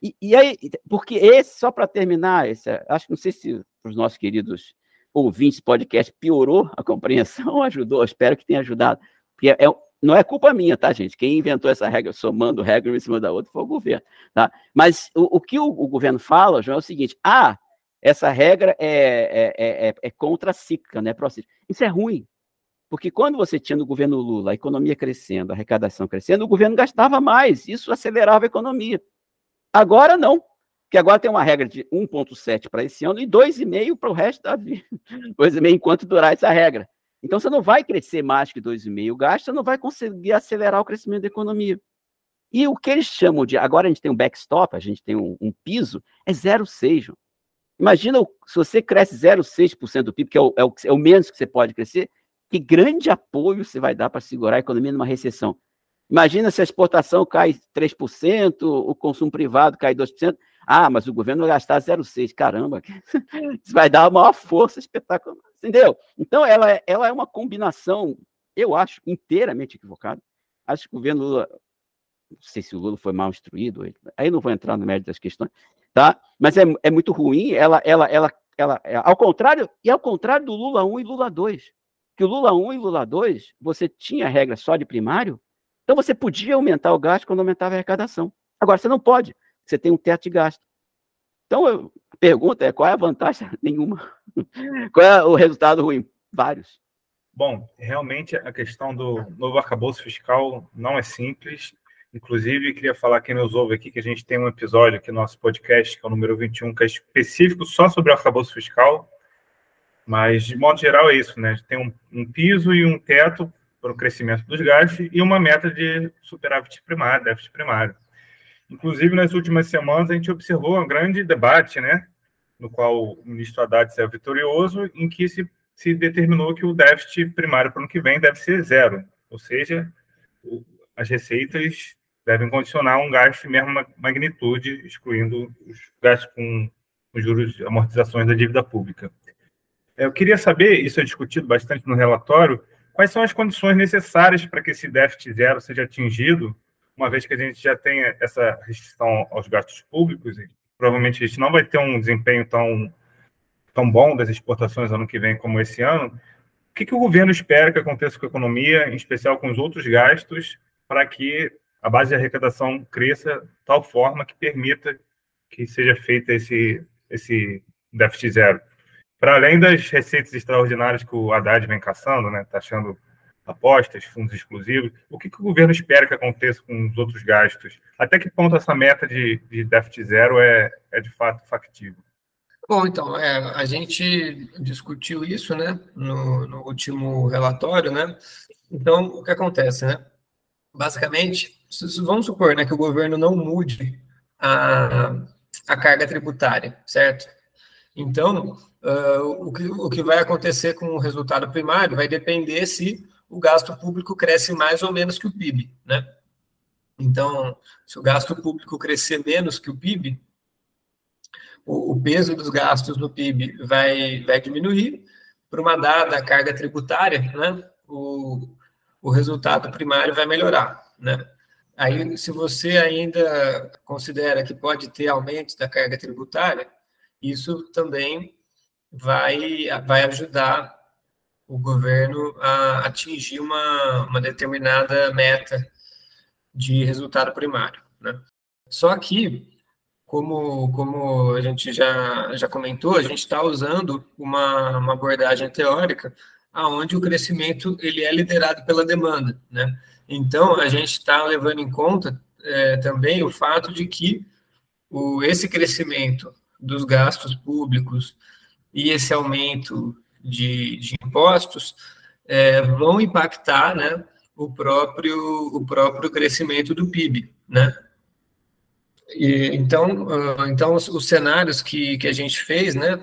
E, e aí, porque esse, só para terminar, esse, acho que não sei se para os nossos queridos ouvintes podcast piorou a compreensão, ajudou, espero que tenha ajudado. Porque é, é, não é culpa minha, tá, gente? Quem inventou essa regra, somando regra em cima da outra, foi o governo. Tá? Mas o, o que o, o, governo fala, João, é o seguinte: ah, essa regra é, é, é, é contra-cíclica, né? Isso é ruim. Porque quando você tinha no governo Lula a economia crescendo, a arrecadação crescendo, o governo gastava mais, isso acelerava a economia. Agora não, porque agora tem uma regra de 1,7 para esse ano e 2,5 para o resto da vida. 2,5 enquanto durar essa regra. Então você não vai crescer mais que 2,5 o gasto, você não vai conseguir acelerar o crescimento da economia. E o que eles chamam de. Agora a gente tem um backstop, a gente tem um, um piso, é 0,6. Imagina se você cresce 0,6% do PIB, que é o, é, o, é o menos que você pode crescer, que grande apoio você vai dar para segurar a economia numa recessão. Imagina se a exportação cai 3%, o consumo privado cai 2%. Ah, mas o governo vai gastar 0,6%. Caramba, isso vai dar uma maior força espetacular. Entendeu? Então, ela é, ela é uma combinação, eu acho, inteiramente equivocada. Acho que o governo Lula não sei se o Lula foi mal instruído, aí não vou entrar no mérito das questões, tá? Mas é, é muito ruim, ela, ela, ela, ela, é, ao contrário, e ao contrário do Lula 1 e Lula 2, que o Lula 1 e Lula 2, você tinha regra só de primário, então você podia aumentar o gasto quando aumentava a arrecadação. Agora você não pode, você tem um teto de gasto. Então, a pergunta é: qual é a vantagem? Nenhuma. qual é o resultado ruim? Vários. Bom, realmente a questão do novo arcabouço fiscal não é simples. Inclusive, queria falar quem nos ouve aqui que a gente tem um episódio aqui no nosso podcast, que é o número 21, que é específico só sobre o arcabouço fiscal. Mas, de modo geral, é isso, né? Tem um, um piso e um teto para o crescimento dos gastos e uma meta de superávit primário, déficit primário. Inclusive, nas últimas semanas, a gente observou um grande debate, né, no qual o ministro Haddad saiu vitorioso, em que se, se determinou que o déficit primário para o ano que vem deve ser zero, ou seja, o, as receitas devem condicionar um gasto de mesma magnitude, excluindo os gastos com, com juros amortizações da dívida pública. Eu queria saber, isso é discutido bastante no relatório, quais são as condições necessárias para que esse déficit zero seja atingido uma vez que a gente já tem essa restrição aos gastos públicos, e provavelmente a gente não vai ter um desempenho tão, tão bom das exportações ano que vem como esse ano, o que, que o governo espera que aconteça com a economia, em especial com os outros gastos, para que a base de arrecadação cresça de tal forma que permita que seja feito esse, esse déficit zero? Para além das receitas extraordinárias que o Haddad vem caçando, né, taxando tá apostas, fundos exclusivos. O que, que, o governo espera que aconteça com os outros gastos? Até que ponto essa meta de, de déficit zero é, é de fato factível? Bom, então, é, a gente discutiu isso, né, no, no, último relatório, né, então, o que acontece, né, basicamente, vamos supor, né, que o governo não mude a, a carga tributária, certo? Então, uh, o, que, o que vai acontecer com o resultado primário vai depender se o gasto público cresce mais ou menos que o PIB, né? Então, se o gasto público crescer menos que o PIB, o, o peso dos gastos no PIB vai, vai diminuir. Por uma dada carga tributária, né, o, o resultado primário vai melhorar, né? Aí, se você ainda considera que pode ter aumentos da carga tributária, isso também vai, vai ajudar o governo a atingir uma, uma determinada meta de resultado primário. Né? Só que, como, como a gente já, já comentou, a gente está usando uma, uma abordagem teórica aonde o crescimento ele é liderado pela demanda. Né? Então, a gente está levando em conta é, também o fato de que o, esse crescimento dos gastos públicos e esse aumento de, de impostos é, vão impactar né, o, próprio, o próprio crescimento do PIB. Né? E, então, uh, então os, os, cenários que, que a gente fez né,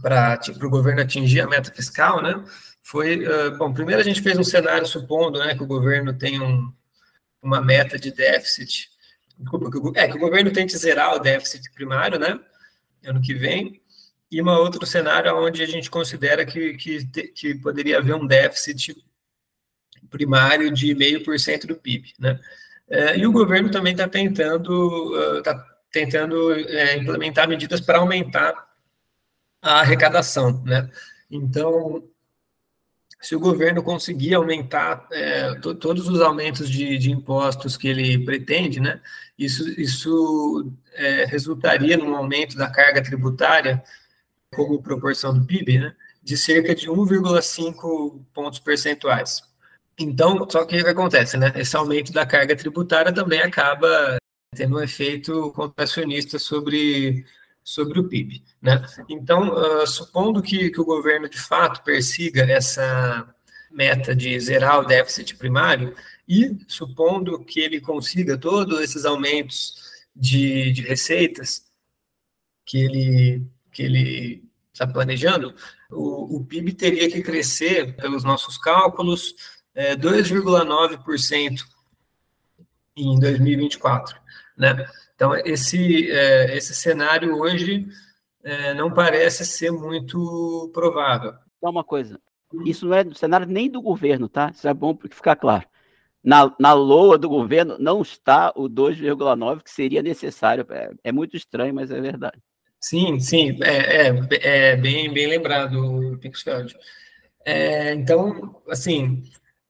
para o governo atingir a meta fiscal né, foi. Uh, bom, primeiro a gente fez um cenário supondo né, que o governo tem um, uma meta de déficit. Desculpa, que o, é, que o governo tente zerar o déficit primário, né? Ano que vem, e um outro cenário onde a gente considera que, que, que poderia haver um déficit primário de 0,5% do PIB. Né? É, e o governo também está tentando, tá tentando é, implementar medidas para aumentar a arrecadação. Né? Então, se o governo conseguir aumentar é, to, todos os aumentos de, de, impostos que ele pretende, né, isso, isso é, resultaria num aumento da carga tributária como proporção do PIB, né, de cerca de 1,5 pontos percentuais. Então, só que o que acontece, né? Esse aumento da carga tributária também acaba tendo um efeito contracionista sobre, sobre o PIB, né? Então, uh, supondo que, que o governo de fato persiga essa meta de zerar o déficit primário e supondo que ele consiga todos esses aumentos de, de receitas que ele que ele está planejando, o, o, PIB teria que crescer, pelos nossos cálculos, é, 2,9% em 2024. Né? Então, esse, é, esse cenário hoje é, não parece ser muito provável. Só uma coisa, isso não é do cenário nem do governo, tá? Isso é bom para ficar claro. na, na loa do governo não está o 2,9 que seria necessário. É, é, muito estranho, mas é verdade. Sim, sim, é, é, é bem, bem lembrado, Pixfeld. É, então, assim,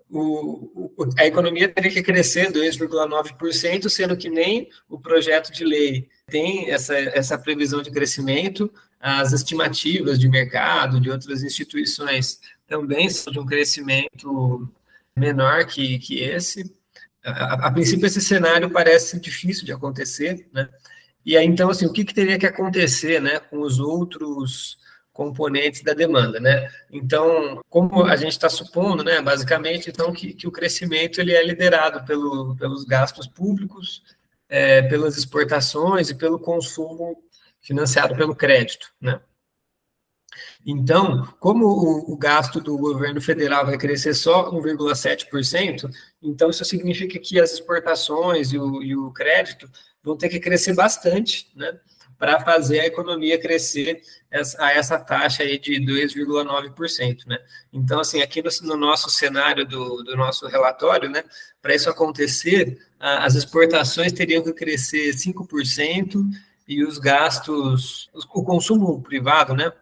o, o, a economia teria que crescer 2,9%, sendo que nem o projeto de lei tem essa, essa previsão de crescimento, as estimativas de mercado, de outras instituições também são de um crescimento menor que, que esse. A, a, princípio, esse cenário parece difícil de acontecer, né? E aí, então, assim, o que, que teria que acontecer, né, com os outros componentes da demanda, né? Então, como a gente está supondo, né, basicamente, então que, que o crescimento ele é liderado pelo, pelos gastos públicos, é, pelas exportações e pelo consumo financiado pelo crédito, né? Então, como o, o, gasto do governo federal vai crescer só 1,7%, então isso significa que as exportações e o, e o crédito vão ter que crescer bastante, né? para fazer a economia crescer a essa taxa aí de 2,9%, né? Então, assim, aqui no, no nosso cenário do, do, nosso relatório, né, para isso acontecer, as exportações teriam que crescer 5% e os gastos, o consumo privado, né,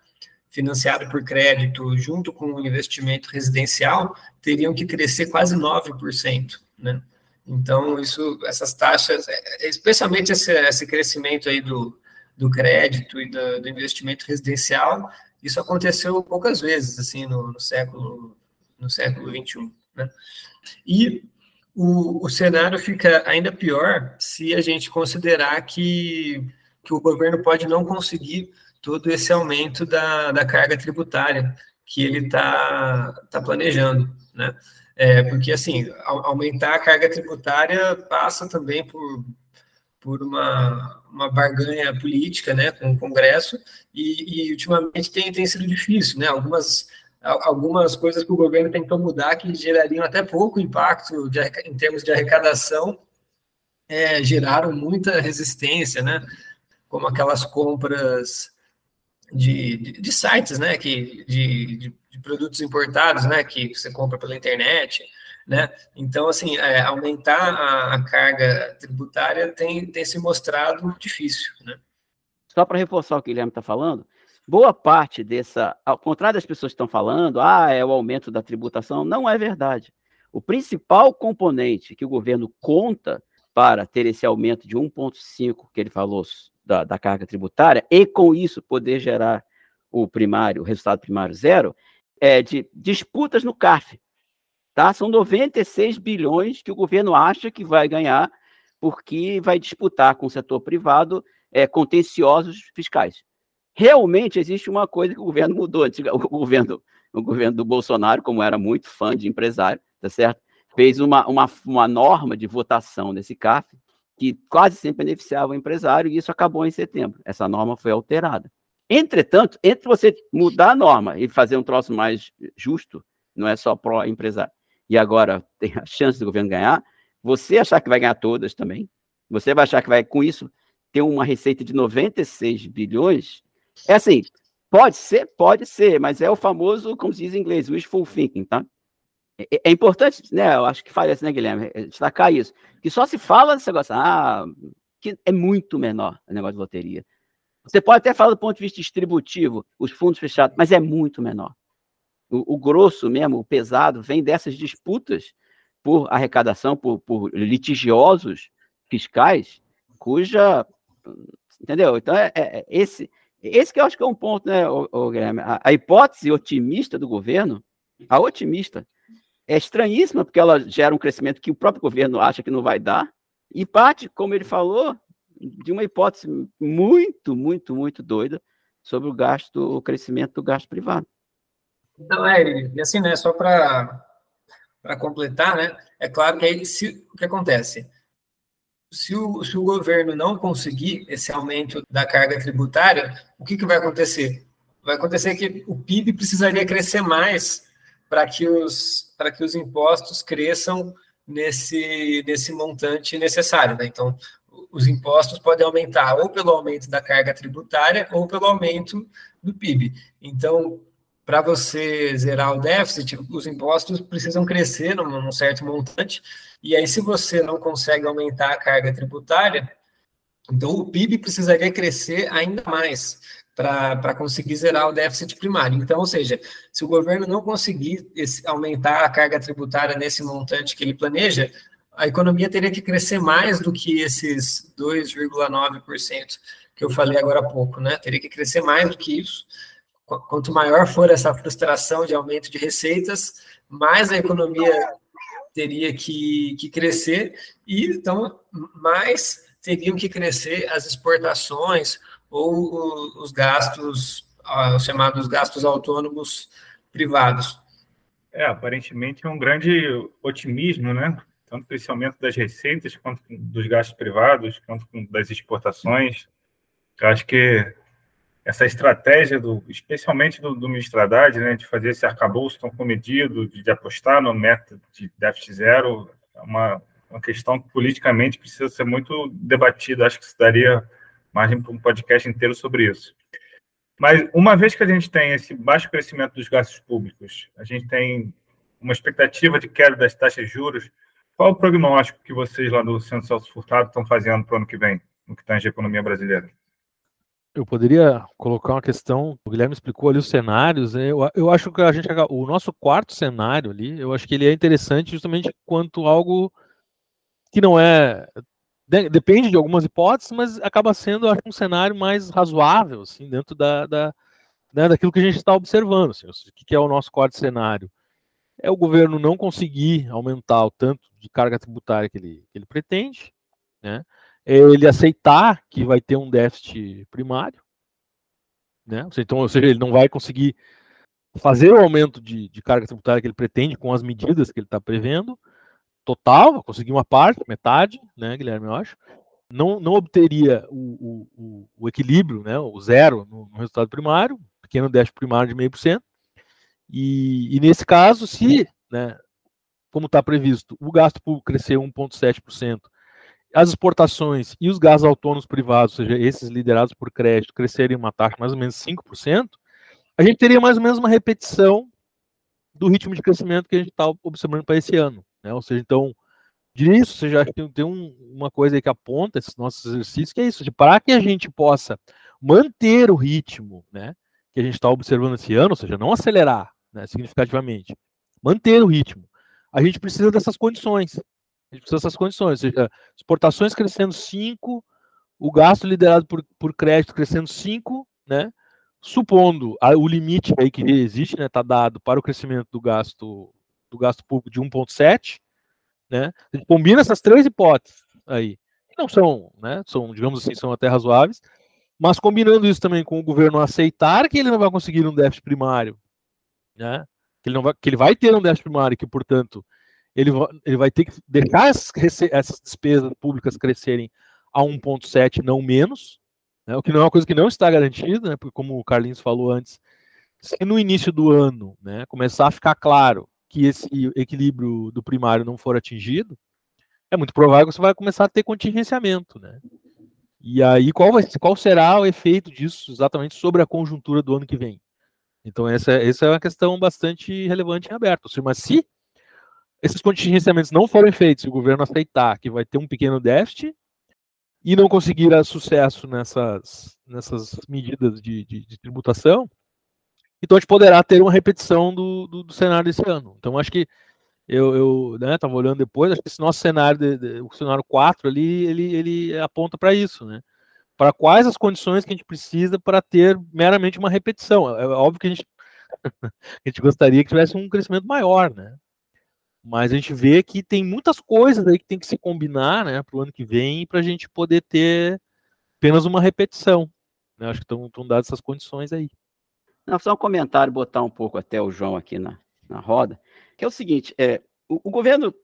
financiado por crédito, junto com o investimento residencial, teriam que crescer quase 9%, né? Então, isso, essas taxas, é, especialmente esse, esse crescimento aí do, do crédito e do, do, investimento residencial, isso aconteceu poucas vezes, assim, no, no século no século 21, né? E o, o cenário fica ainda pior se a gente considerar que, que o governo pode não conseguir todo esse aumento da, da carga tributária que ele está tá planejando, né? É, porque, assim, aumentar a carga tributária passa também por por uma, uma barganha política né, com o Congresso, e, e ultimamente tem, tem sido difícil, né? Algumas, algumas coisas que o governo tentou mudar que gerariam até pouco impacto de, em termos de arrecadação, é, geraram muita resistência, né? Como aquelas compras de, de, de sites, né? Que, de, de, produtos importados, né? Que você compra pela internet, né? Então, assim, é, aumentar a, a, carga tributária tem, tem se mostrado difícil. Né? Só para reforçar o que o Guilherme está falando, boa parte dessa, ao contrário das pessoas que estão falando, ah, é o aumento da tributação, não é verdade. O principal componente que o governo conta para ter esse aumento de 1,5 que ele falou da, da carga tributária e com isso poder gerar o primário, o resultado primário zero, é de disputas no CARF, Tá? São 96 bilhões que o governo acha que vai ganhar porque vai disputar com o setor privado é, contenciosos fiscais. Realmente existe uma coisa que o governo mudou. O governo, o governo do Bolsonaro, como era muito fã de empresário, tá certo? fez uma, uma, uma norma de votação nesse CAF que quase sempre beneficiava o empresário, e isso acabou em setembro. Essa norma foi alterada. Entretanto, entre você mudar a norma e fazer um troço mais justo, não é só pró-empresário, e agora tem a chance do governo ganhar, você achar que vai ganhar todas também, você vai achar que vai, com isso, ter uma receita de 96 bilhões, é assim, pode ser, pode ser, mas é o famoso, como se diz em inglês, wishful thinking, tá? É, é, importante, né, eu acho que assim, né, Guilherme, é, destacar isso, que só se fala desse negócio, ah, que é muito menor o negócio de loteria. Você pode até falar do ponto de vista distributivo, os fundos fechados, mas é muito menor o, o grosso mesmo, o pesado, vem dessas disputas por arrecadação, por, por litigiosos fiscais, cuja. Entendeu? Então, é, é, é esse, esse que eu acho que é um ponto, né, o, o Guilherme? A, a, hipótese otimista do governo, a otimista, é estranhíssima, porque ela gera um crescimento que o próprio governo acha que não vai dar, e parte, como ele falou, de uma hipótese muito, muito, muito doida sobre o gasto, o crescimento do gasto privado. Então, é, e assim, né, só para completar, né, é claro que aí, se, o que acontece? Se o, se o governo não conseguir esse aumento da carga tributária, o que, que vai acontecer? Vai acontecer que o PIB precisaria crescer mais para que os, que os impostos cresçam nesse, nesse montante necessário. Né? Então, os impostos podem aumentar ou pelo aumento da carga tributária ou pelo aumento do PIB. Então, para você zerar o déficit, os impostos precisam crescer num, num certo montante, e aí se você não consegue aumentar a carga tributária, então o PIB precisaria crescer ainda mais para conseguir zerar o déficit primário. Então, ou seja, se o governo não conseguir esse, aumentar a carga tributária nesse montante que ele planeja, a economia teria que crescer mais do que esses 2,9% que eu falei agora há pouco, né? Teria que crescer mais do que isso. Quanto maior for essa frustração de aumento de receitas, mais a economia teria que, que crescer, e então mais teriam que crescer as exportações, ou os gastos, os chamados gastos autônomos privados. É, aparentemente é um grande otimismo, né? Tanto com esse aumento das receitas, quanto dos gastos privados, quanto das exportações. Eu acho que essa estratégia, do, especialmente do, do ministro Haddad, né, de fazer esse arcabouço tão comedido, de, de apostar no método de déficit zero, é uma, uma questão que politicamente precisa ser muito debatida. Acho que se daria margem para um podcast inteiro sobre isso. Mas uma vez que a gente tem esse baixo crescimento dos gastos públicos, a gente tem uma expectativa de queda das taxas de juros, qual o prognóstico que vocês lá do Centro Celso Furtado estão fazendo para o ano que vem, no que tange a economia brasileira? Eu poderia colocar uma questão, o Guilherme explicou ali os cenários, né? eu, eu acho que a gente, o nosso quarto cenário ali, eu acho que ele é interessante justamente quanto algo que não é depende de algumas hipóteses, mas acaba sendo acho, um cenário mais razoável, assim, dentro da, da né, daquilo que a gente está observando. Assim, o que é o nosso quarto cenário? É o governo não conseguir aumentar o tanto de carga tributária que ele, que ele pretende, né? É ele aceitar que vai ter um déficit primário, né? Então, ou seja, ele não vai conseguir fazer o aumento de, de carga tributária que ele pretende com as medidas que ele está prevendo, total, conseguir uma parte, metade, né, Guilherme, eu acho, não, não obteria o, o, o equilíbrio, né, o zero no, no resultado primário, pequeno déficit primário de meio por cento, e nesse caso, se, né, como está previsto, o gasto público crescer 1,7%, as exportações e os gastos autônomos privados, ou seja, esses liderados por crédito, crescerem uma taxa mais ou menos 5%, a gente teria mais ou menos uma repetição do ritmo de crescimento que a gente está observando para esse ano. Né? Ou seja, então, disso, você já tem, tem um, uma coisa aí que aponta esses nossos exercícios, que é isso, para que a gente possa manter o ritmo né, que a gente está observando esse ano, ou seja, não acelerar né, significativamente, manter o ritmo, a gente precisa dessas condições. A gente precisa dessas condições, ou seja, exportações crescendo 5, o gasto liderado por, por crédito crescendo 5, né? Supondo a, o limite aí que existe, né, está dado para o crescimento do gasto do gasto público de 1,7, né? A gente combina essas três hipóteses aí, que não são, né? São, digamos assim, são até razoáveis, mas combinando isso também com o governo aceitar que ele não vai conseguir um déficit primário, né? Que ele, não vai, que ele vai ter um déficit primário, que, portanto, ele, ele vai ter que deixar essas, essas despesas públicas crescerem a 1,7, não menos, né? o que não é uma coisa que não está garantida, né? porque, como o Carlinhos falou antes, se no início do ano né, começar a ficar claro que esse equilíbrio do primário não for atingido, é muito provável que você vai começar a ter contingenciamento, né? E aí, qual, vai, qual será o efeito disso exatamente sobre a conjuntura do ano que vem? Então, essa, essa é uma questão bastante relevante em aberto. Mas se esses contingenciamentos não forem feitos, se o governo aceitar que vai ter um pequeno déficit e não conseguir sucesso nessas, nessas medidas de, de, de tributação, então a gente poderá ter uma repetição do, do, do cenário desse ano. Então acho que eu, eu né, olhando depois, acho que esse nosso cenário, de, de, o cenário 4 ali, ele, ele aponta para isso, né? Para quais as condições que a gente precisa para ter meramente uma repetição. É, é óbvio que a gente, a gente gostaria que tivesse um crescimento maior, né? Mas a gente vê que tem muitas coisas aí que tem que se combinar, né, para o ano que vem, para a gente poder ter apenas uma repetição. Né? Acho que estão dadas essas condições aí. Não, só um comentário, botar um pouco até o João aqui na, na roda, que é o seguinte, é, o, o governo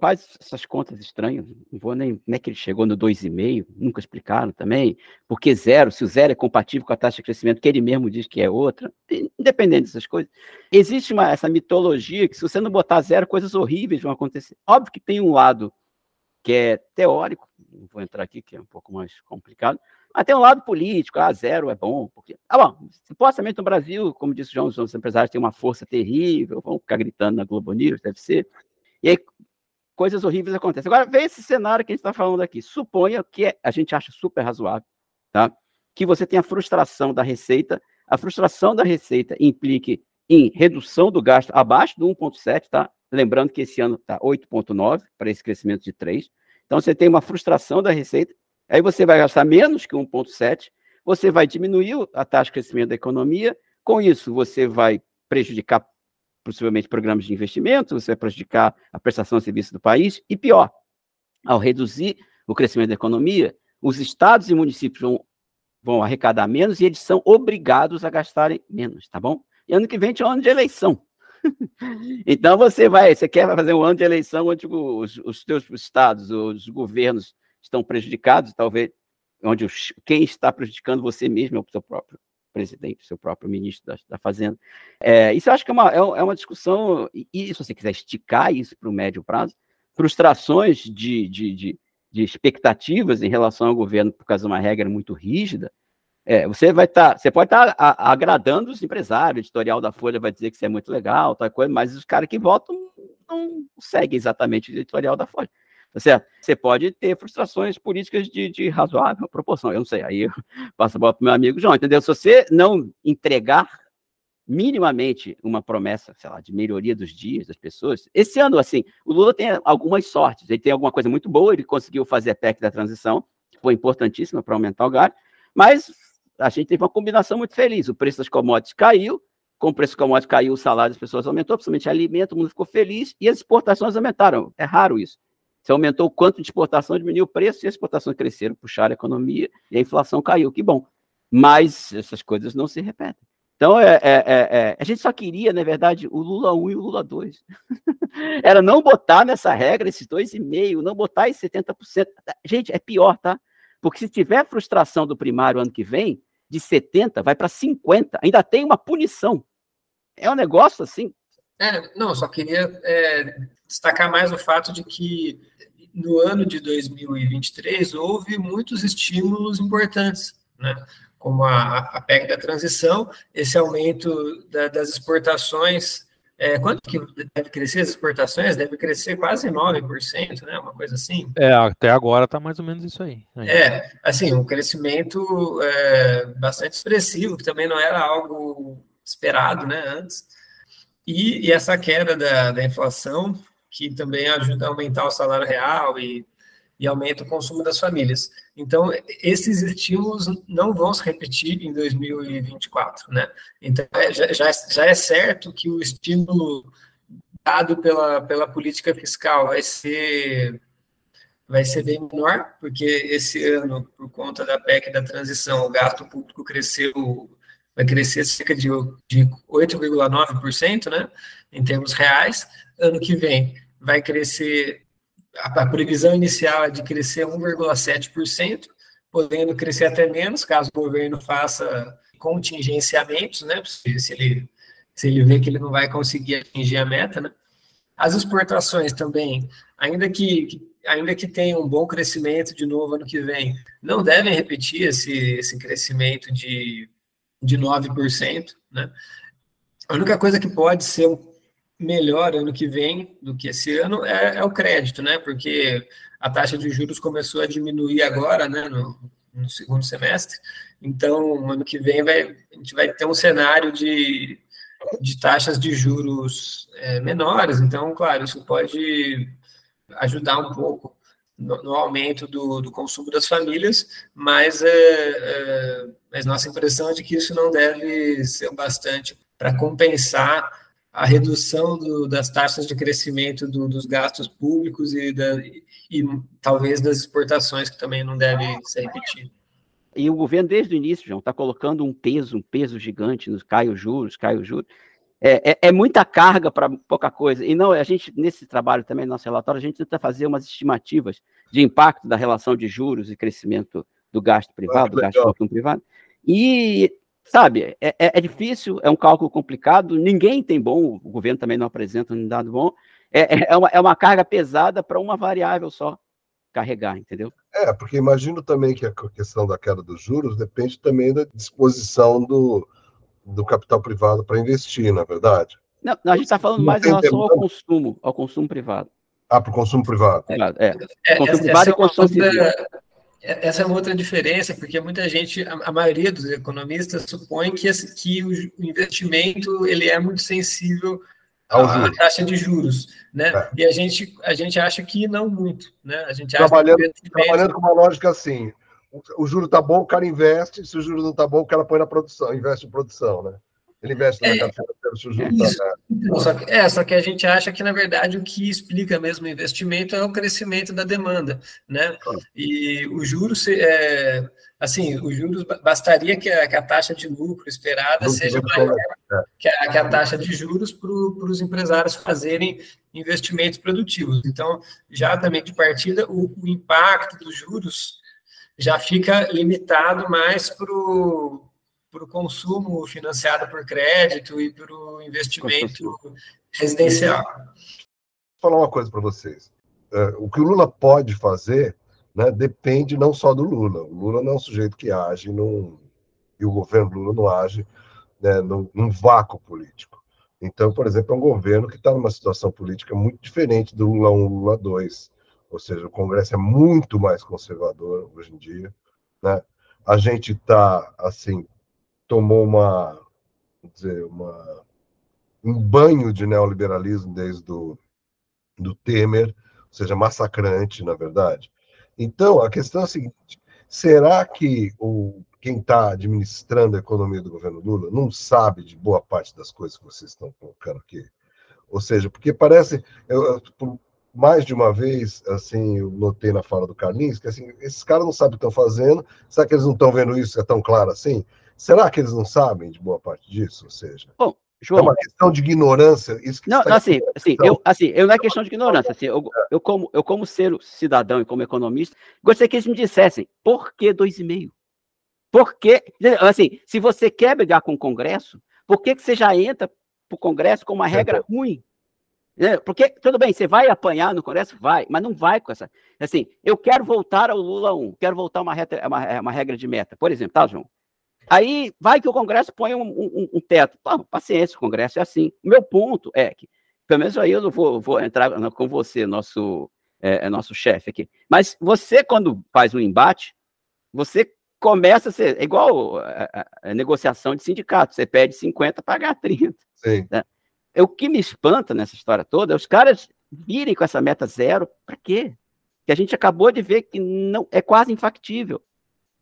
faz essas contas estranhas, não vou nem como é que ele chegou no 2,5, nunca explicaram também, porque zero, se o zero é compatível com a taxa de crescimento, que ele mesmo diz que é outra, independente dessas coisas. Existe uma, essa mitologia que se você não botar zero, coisas horríveis vão acontecer. Óbvio que tem um lado que é teórico, não vou entrar aqui, que é um pouco mais complicado, Mas tem um lado político, ah, zero é bom. Porque... Ah, bom, supostamente no Brasil, como disse o João, os empresários têm uma força terrível, vão ficar gritando na Globo News, deve ser. E aí, coisas horríveis acontecem. Agora, vê esse cenário que a gente está falando aqui. Suponha que é, a gente acha super razoável, tá? Que você tenha frustração da receita. A frustração da receita implique em redução do gasto abaixo do 1,7, tá? Lembrando que esse ano está 8,9 para esse crescimento de 3. Então, você tem uma frustração da receita Aí você vai gastar menos que 1,7, você vai diminuir a taxa de crescimento da economia, com isso você vai prejudicar possivelmente programas de investimento, você vai prejudicar a prestação de serviço do país, e pior, ao reduzir o crescimento da economia, os estados e municípios vão, vão arrecadar menos e eles são obrigados a gastarem menos, tá bom? E ano que vem é um ano de eleição. então você vai, você quer fazer um ano de eleição onde os, os teus estados, os governos estão prejudicados, talvez onde os, quem está prejudicando você mesmo é o seu próprio presidente, seu próprio ministro da, da Fazenda. É, isso eu acho que é uma, é, é uma discussão, e se você quiser esticar isso para o médio prazo, frustrações de, de, de, de, expectativas em relação ao governo por causa de uma regra muito rígida, é, você vai estar, tá, você pode estar tá agradando os empresários, o editorial da Folha vai dizer que isso é muito legal, tal coisa, mas os caras que votam não seguem exatamente o editorial da Folha. Tá certo? Você pode ter frustrações políticas de, de razoável proporção, eu não sei, aí passa a bola para o meu amigo João, entendeu? Se você não entregar minimamente uma promessa, sei lá, de melhoria dos dias das pessoas. Esse ano, assim, o Lula tem algumas sortes. Ele tem alguma coisa muito boa, ele conseguiu fazer a PEC da transição, que foi importantíssima para aumentar o gás, mas a gente teve uma combinação muito feliz. O preço das commodities caiu, com o preço das commodities caiu, o salário das pessoas aumentou, principalmente alimento, o mundo ficou feliz e as exportações aumentaram. É raro isso. Você aumentou o quanto de exportação, diminuiu o preço, e as exportações cresceram, puxaram a economia, e a inflação caiu, que bom. Mas essas coisas não se repetem. Então, é, é, é, é a gente só queria, na verdade, o Lula 1 e o Lula 2. Era não botar nessa regra esses 2,5%, não botar esses 70%. Gente, é pior, tá? Porque se tiver frustração do primário ano que vem, de 70% vai para 50%, ainda tem uma punição. É um negócio assim. É, não, só queria é, destacar mais o fato de que no ano de 2023 houve muitos estímulos importantes, né? como a, a PEC da transição, esse aumento da, das exportações. É, quanto que deve crescer as exportações? Deve crescer quase 9%, né? Uma coisa assim. É, até agora está mais ou menos isso aí. aí. É, assim, um crescimento é, bastante expressivo, que também não era algo esperado, né, antes. E, e essa queda da, da inflação que também ajuda a aumentar o salário real e, e aumenta o consumo das famílias. Então, esses estímulos não vão se repetir em 2024, né? Então, é, já, já, já é certo que o estímulo dado pela, pela política fiscal vai ser vai ser bem menor, porque esse ano, por conta da PEC da transição, o gasto público cresceu, vai crescer cerca de, de 8,9%, né, em termos reais, ano que vem vai crescer, a, previsão inicial é de crescer 1,7%, podendo crescer até menos, caso o governo faça contingenciamentos, né? Se ele, se ele vê que ele não vai conseguir atingir a meta, né? As exportações também, ainda que, que ainda que tenha um bom crescimento de novo ano que vem, não devem repetir esse, esse crescimento de, de 9%, né? A única coisa que pode ser melhor ano que vem do que esse ano é, é, o crédito, né? Porque a taxa de juros começou a diminuir agora, né? No, no segundo semestre. Então, ano que vem vai, a gente vai ter um cenário de, de taxas de juros é, menores. Então, claro, isso pode ajudar um pouco no, no aumento do, do, consumo das famílias, mas, é, é, mas nossa impressão é de que isso não deve ser bastante para compensar a redução do, das taxas de crescimento do, dos gastos públicos e, da, e, talvez das exportações, que também não deve ser repetido. E o governo, desde o início, João, está colocando um peso, um peso gigante nos cai os juros, cai os juros. É, é, é muita carga para pouca coisa. E não, a gente, nesse trabalho também, no nosso relatório, a gente tenta fazer umas estimativas de impacto da relação de juros e crescimento do gasto privado, ah, do gasto público privado. E sabe, é, é, é, difícil, é um cálculo complicado, ninguém tem bom, o governo também não apresenta um dado bom, é, é, é uma, é uma carga pesada para uma variável só carregar, entendeu? É, É, porque imagino também que a questão da queda dos juros depende também da disposição do, do capital privado para investir, na é verdade. Não, a gente está falando mais em relação ao consumo, ao consumo privado. Ah, para o consumo privado. É, é. é consumo privado e consumo civil. Essa é uma outra diferença, porque muita gente, a, maioria dos economistas supõe que, esse, que o, investimento ele é muito sensível à taxa de juros, né? É. E a gente, a gente acha que não muito, né? A gente trabalhando, investimento... trabalhando com uma lógica assim, o, juro está bom, o cara investe, se o juro não está bom, o cara põe na produção, investe em produção, né? Ele investe na é, carteira Então, só que, é, só que a gente acha que, na verdade, o que explica mesmo o investimento é o crescimento da demanda, né? E o juros, é, assim, os juros bastaria que a, que a taxa de lucro esperada Lucro seja maior é. que, a, que a taxa de juros para os empresários fazerem investimentos produtivos. Então, já também de partida, o, o impacto dos juros já fica limitado mais para o para o consumo financiado por crédito e para o investimento residencial. Vou falar uma coisa para vocês. É, o que o Lula pode fazer né, depende não só do Lula. O Lula não é um sujeito que age num, e o governo Lula não age né, num, num vácuo político. Então, por exemplo, é um governo que está numa situação política muito diferente do Lula 1, Lula 2. Ou seja, o Congresso é muito mais conservador hoje em dia. Né? A gente está, assim, tomou uma, dizer, uma, um banho de neoliberalismo desde o do Temer, ou seja, massacrante, na verdade. Então, a questão é a seguinte: será que o, quem está administrando a economia do governo Lula não sabe de boa parte das coisas que vocês estão colocando aqui? Ou seja, porque parece, eu, mais de uma vez, assim, eu notei na fala do Carlinhos, que assim, esses caras não sabem o que estão fazendo, será que eles não estão vendo isso, é tão claro assim? Será que eles não sabem de boa parte disso? Ou seja, Bom, João, é uma questão de ignorância. Isso não, assim, assim, eu, assim, eu não é questão de ignorância. Assim, eu, eu, como, eu, como ser cidadão e como economista, gostaria que eles me dissessem por que 2,5? Por que, assim, se você quer brigar com o Congresso, por que, que você já entra para o Congresso com uma regra é. ruim? Porque, tudo bem, você vai apanhar no Congresso? Vai, mas não vai com essa. Assim, eu quero voltar ao Lula 1, quero voltar a uma, uma, uma regra de meta, por exemplo, tá, João? Aí vai que o Congresso põe um, um, um teto. Paciência, o Congresso é assim. O meu ponto é que, pelo menos aí eu não vou, vou entrar com você, nosso, é, é, nosso chefe aqui. Mas você, quando faz um embate, você começa a ser é igual a, a, a, negociação de sindicato. Você pede 50, pagar 30. Sim. Né? O que me espanta nessa história toda é os caras virem com essa meta zero. Para quê? Que a gente acabou de ver que não é quase infactível.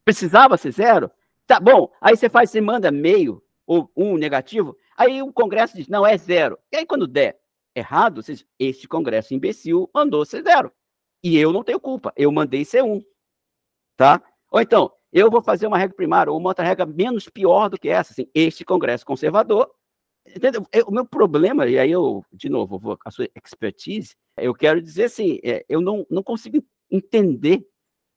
Precisava ser zero? Tá bom, aí você faz, você manda meio ou um negativo, aí o Congresso diz, não, é zero. E aí quando der errado, você diz, este Congresso imbecil mandou ser zero. E eu não tenho culpa, eu mandei ser um. Tá? Ou então, eu vou fazer uma regra primária ou uma outra regra menos pior do que essa, assim, este Congresso conservador. Entendeu? O meu problema, e aí eu, de novo, vou a sua expertise, eu quero dizer assim, é, eu não, não consigo entender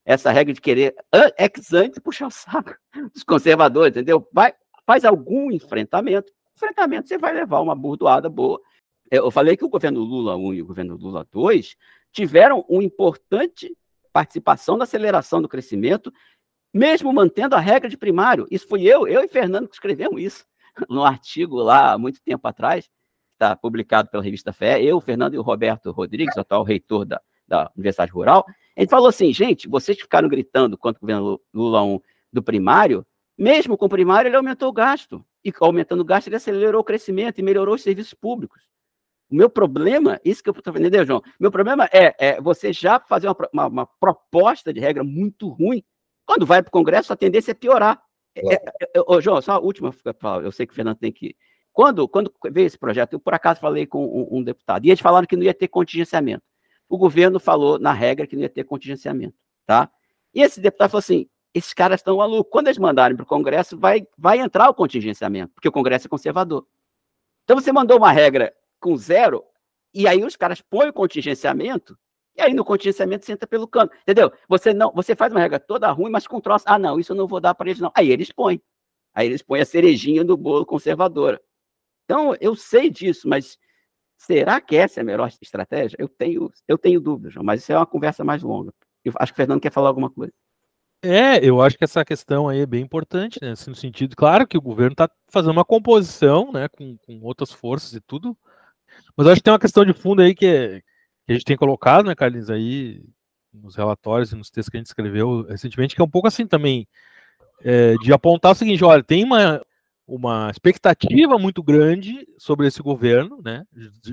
essa regra de querer ex ante puxar o saco dos conservadores, entendeu? Vai, faz algum enfrentamento. Enfrentamento você vai levar uma burdoada boa. Eu falei que o governo Lula 1 e o governo Lula 2 tiveram uma importante participação na aceleração do crescimento, mesmo mantendo a regra de primário. Isso fui eu, eu e Fernando que escrevemos isso no artigo lá há muito tempo atrás, está publicado pela revista Fé. Eu, Fernando e o Roberto Rodrigues, atual reitor da, da Universidade Rural, ele falou assim, gente, vocês ficaram gritando quanto o governo Lula 1 do primário, mesmo com o primário ele aumentou o gasto. E aumentando o gasto, ele acelerou o crescimento e melhorou os serviços públicos. O meu problema, isso que eu estou entendendo, João? Meu problema é, é, você já fazer uma, uma, uma, proposta de regra muito ruim. Quando vai para o Congresso, a tendência é piorar. É, é, é, João, só a última, eu sei que o Fernando tem que. Quando, quando veio esse projeto, eu por acaso falei com um, um deputado, e eles falaram que não ia ter contingenciamento o governo falou na regra que não ia ter contingenciamento, tá? E esse deputado falou assim: esses caras estão malucos. Quando eles mandarem para o Congresso, vai, vai entrar o contingenciamento, porque o Congresso é conservador. Então você mandou uma regra com zero, e aí os caras põem o contingenciamento, e aí no contingenciamento entra pelo canto, entendeu? Você não, você faz uma regra toda ruim, mas com troço, ah, não, isso eu não vou dar para eles, não. Aí eles põem. Aí eles põem a cerejinha do bolo conservadora. Então, eu sei disso, mas Será que essa é a melhor estratégia? Eu tenho, eu tenho dúvidas, mas isso é uma conversa mais longa. Eu acho que o Fernando quer falar alguma coisa. É, eu acho que essa questão aí é bem importante, né? Assim, no sentido, claro que o governo está fazendo uma composição, né, com, com, outras forças e tudo, mas acho que tem uma questão de fundo aí que, é, que a gente tem colocado, né, Carlinhos, aí nos relatórios e nos textos que a gente escreveu recentemente, que é um pouco assim também, é, de apontar o seguinte, olha, tem uma, uma expectativa muito grande sobre esse governo, né,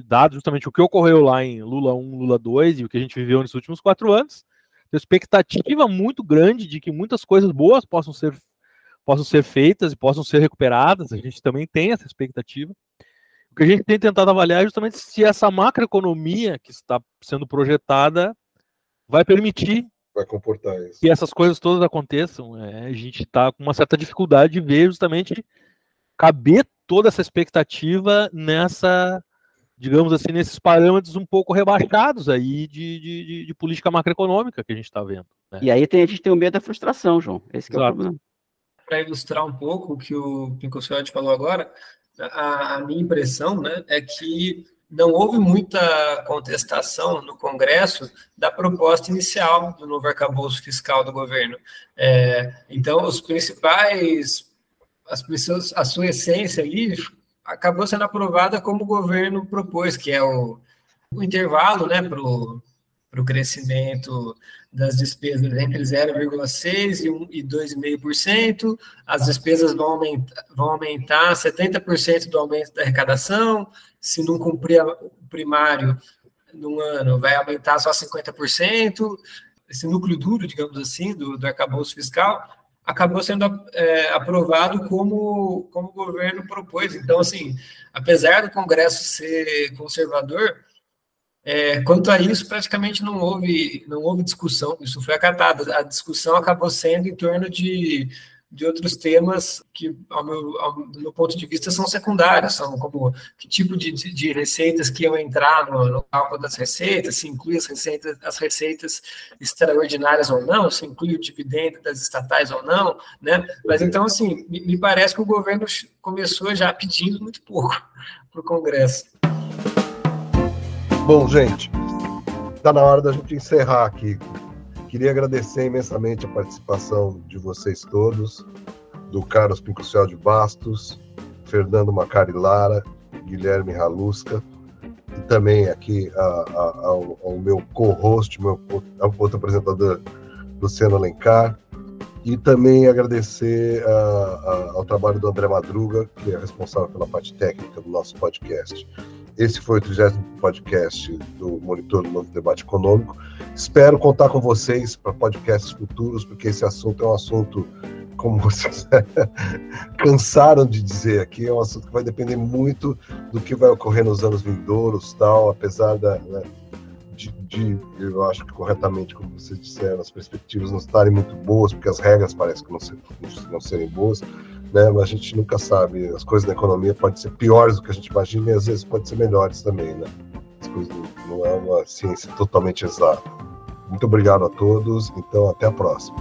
dado justamente o que ocorreu lá em Lula 1, Lula 2 e o que a gente viveu nos últimos quatro anos, expectativa muito grande de que muitas coisas boas possam ser, possam ser feitas e possam ser recuperadas. A gente também tem essa expectativa. O que a gente tem tentado avaliar é justamente se essa macroeconomia que está sendo projetada vai permitir vai comportar isso. que essas coisas todas aconteçam. É, a gente está com uma certa dificuldade de ver justamente caber toda essa expectativa nessa digamos assim, nesses parâmetros um pouco rebaixados aí de, de, de política macroeconômica que a gente está vendo. Né? E aí tem, a gente tem o medo da frustração, João. Esse é o problema. Para ilustrar um pouco o que o Pincocelli falou agora, a, a, minha impressão né, é que não houve muita contestação no Congresso da proposta inicial do novo arcabouço fiscal do governo. É, então, os principais, as pessoas, a sua essência ali acabou sendo aprovada como o governo propôs, que é o, o intervalo né, para o crescimento das despesas entre 0,6% e 2,5%, as despesas vão aumentar, vão aumentar 70% do aumento da arrecadação, se não cumprir o primário num ano, vai aumentar só 50%, esse núcleo duro, digamos assim, do, do arcabouço fiscal, acabou sendo é, aprovado como, como o governo propôs. Então, assim, apesar do Congresso ser conservador, é, quanto a isso, praticamente não houve, não houve discussão, isso foi acatado. A discussão acabou sendo em torno de de outros temas que, ao meu, ao, do meu ponto de vista, são secundários, são como que tipo de, de receitas que iam entrar no, no, cálculo das receitas, se inclui as receitas, as receitas extraordinárias ou não, se inclui o dividendo das estatais ou não, né? Mas então, assim, me, me parece que o governo começou já pedindo muito pouco para o Congresso. Bom, gente, está na hora da gente encerrar aqui Queria agradecer imensamente a participação de vocês todos, do Carlos Pincucel de Bastos, Fernando Macari Lara, Guilherme Ralusca, e também aqui a, a, ao, ao, meu co-host, meu outro apresentador, Luciano Alencar, e também agradecer a, ao trabalho do André Madruga, que é responsável pela parte técnica do nosso podcast. Esse foi o 30 podcast do Monitor do Novo Debate Econômico. Espero contar com vocês para podcasts futuros, porque esse assunto é um assunto, como vocês cansaram de dizer aqui, é um assunto que vai depender muito do que vai ocorrer nos anos vindouros, tal, apesar da, né, de, de, eu acho que corretamente, como vocês disseram, as perspectivas não estarem muito boas, porque as regras parecem que não, ser, não serem boas né? Mas a gente nunca sabe. As coisas da economia podem ser piores do que a gente imagina e às vezes podem ser melhores também, né? As coisas não é uma ciência totalmente exata. Muito obrigado a todos. Então, até a próxima.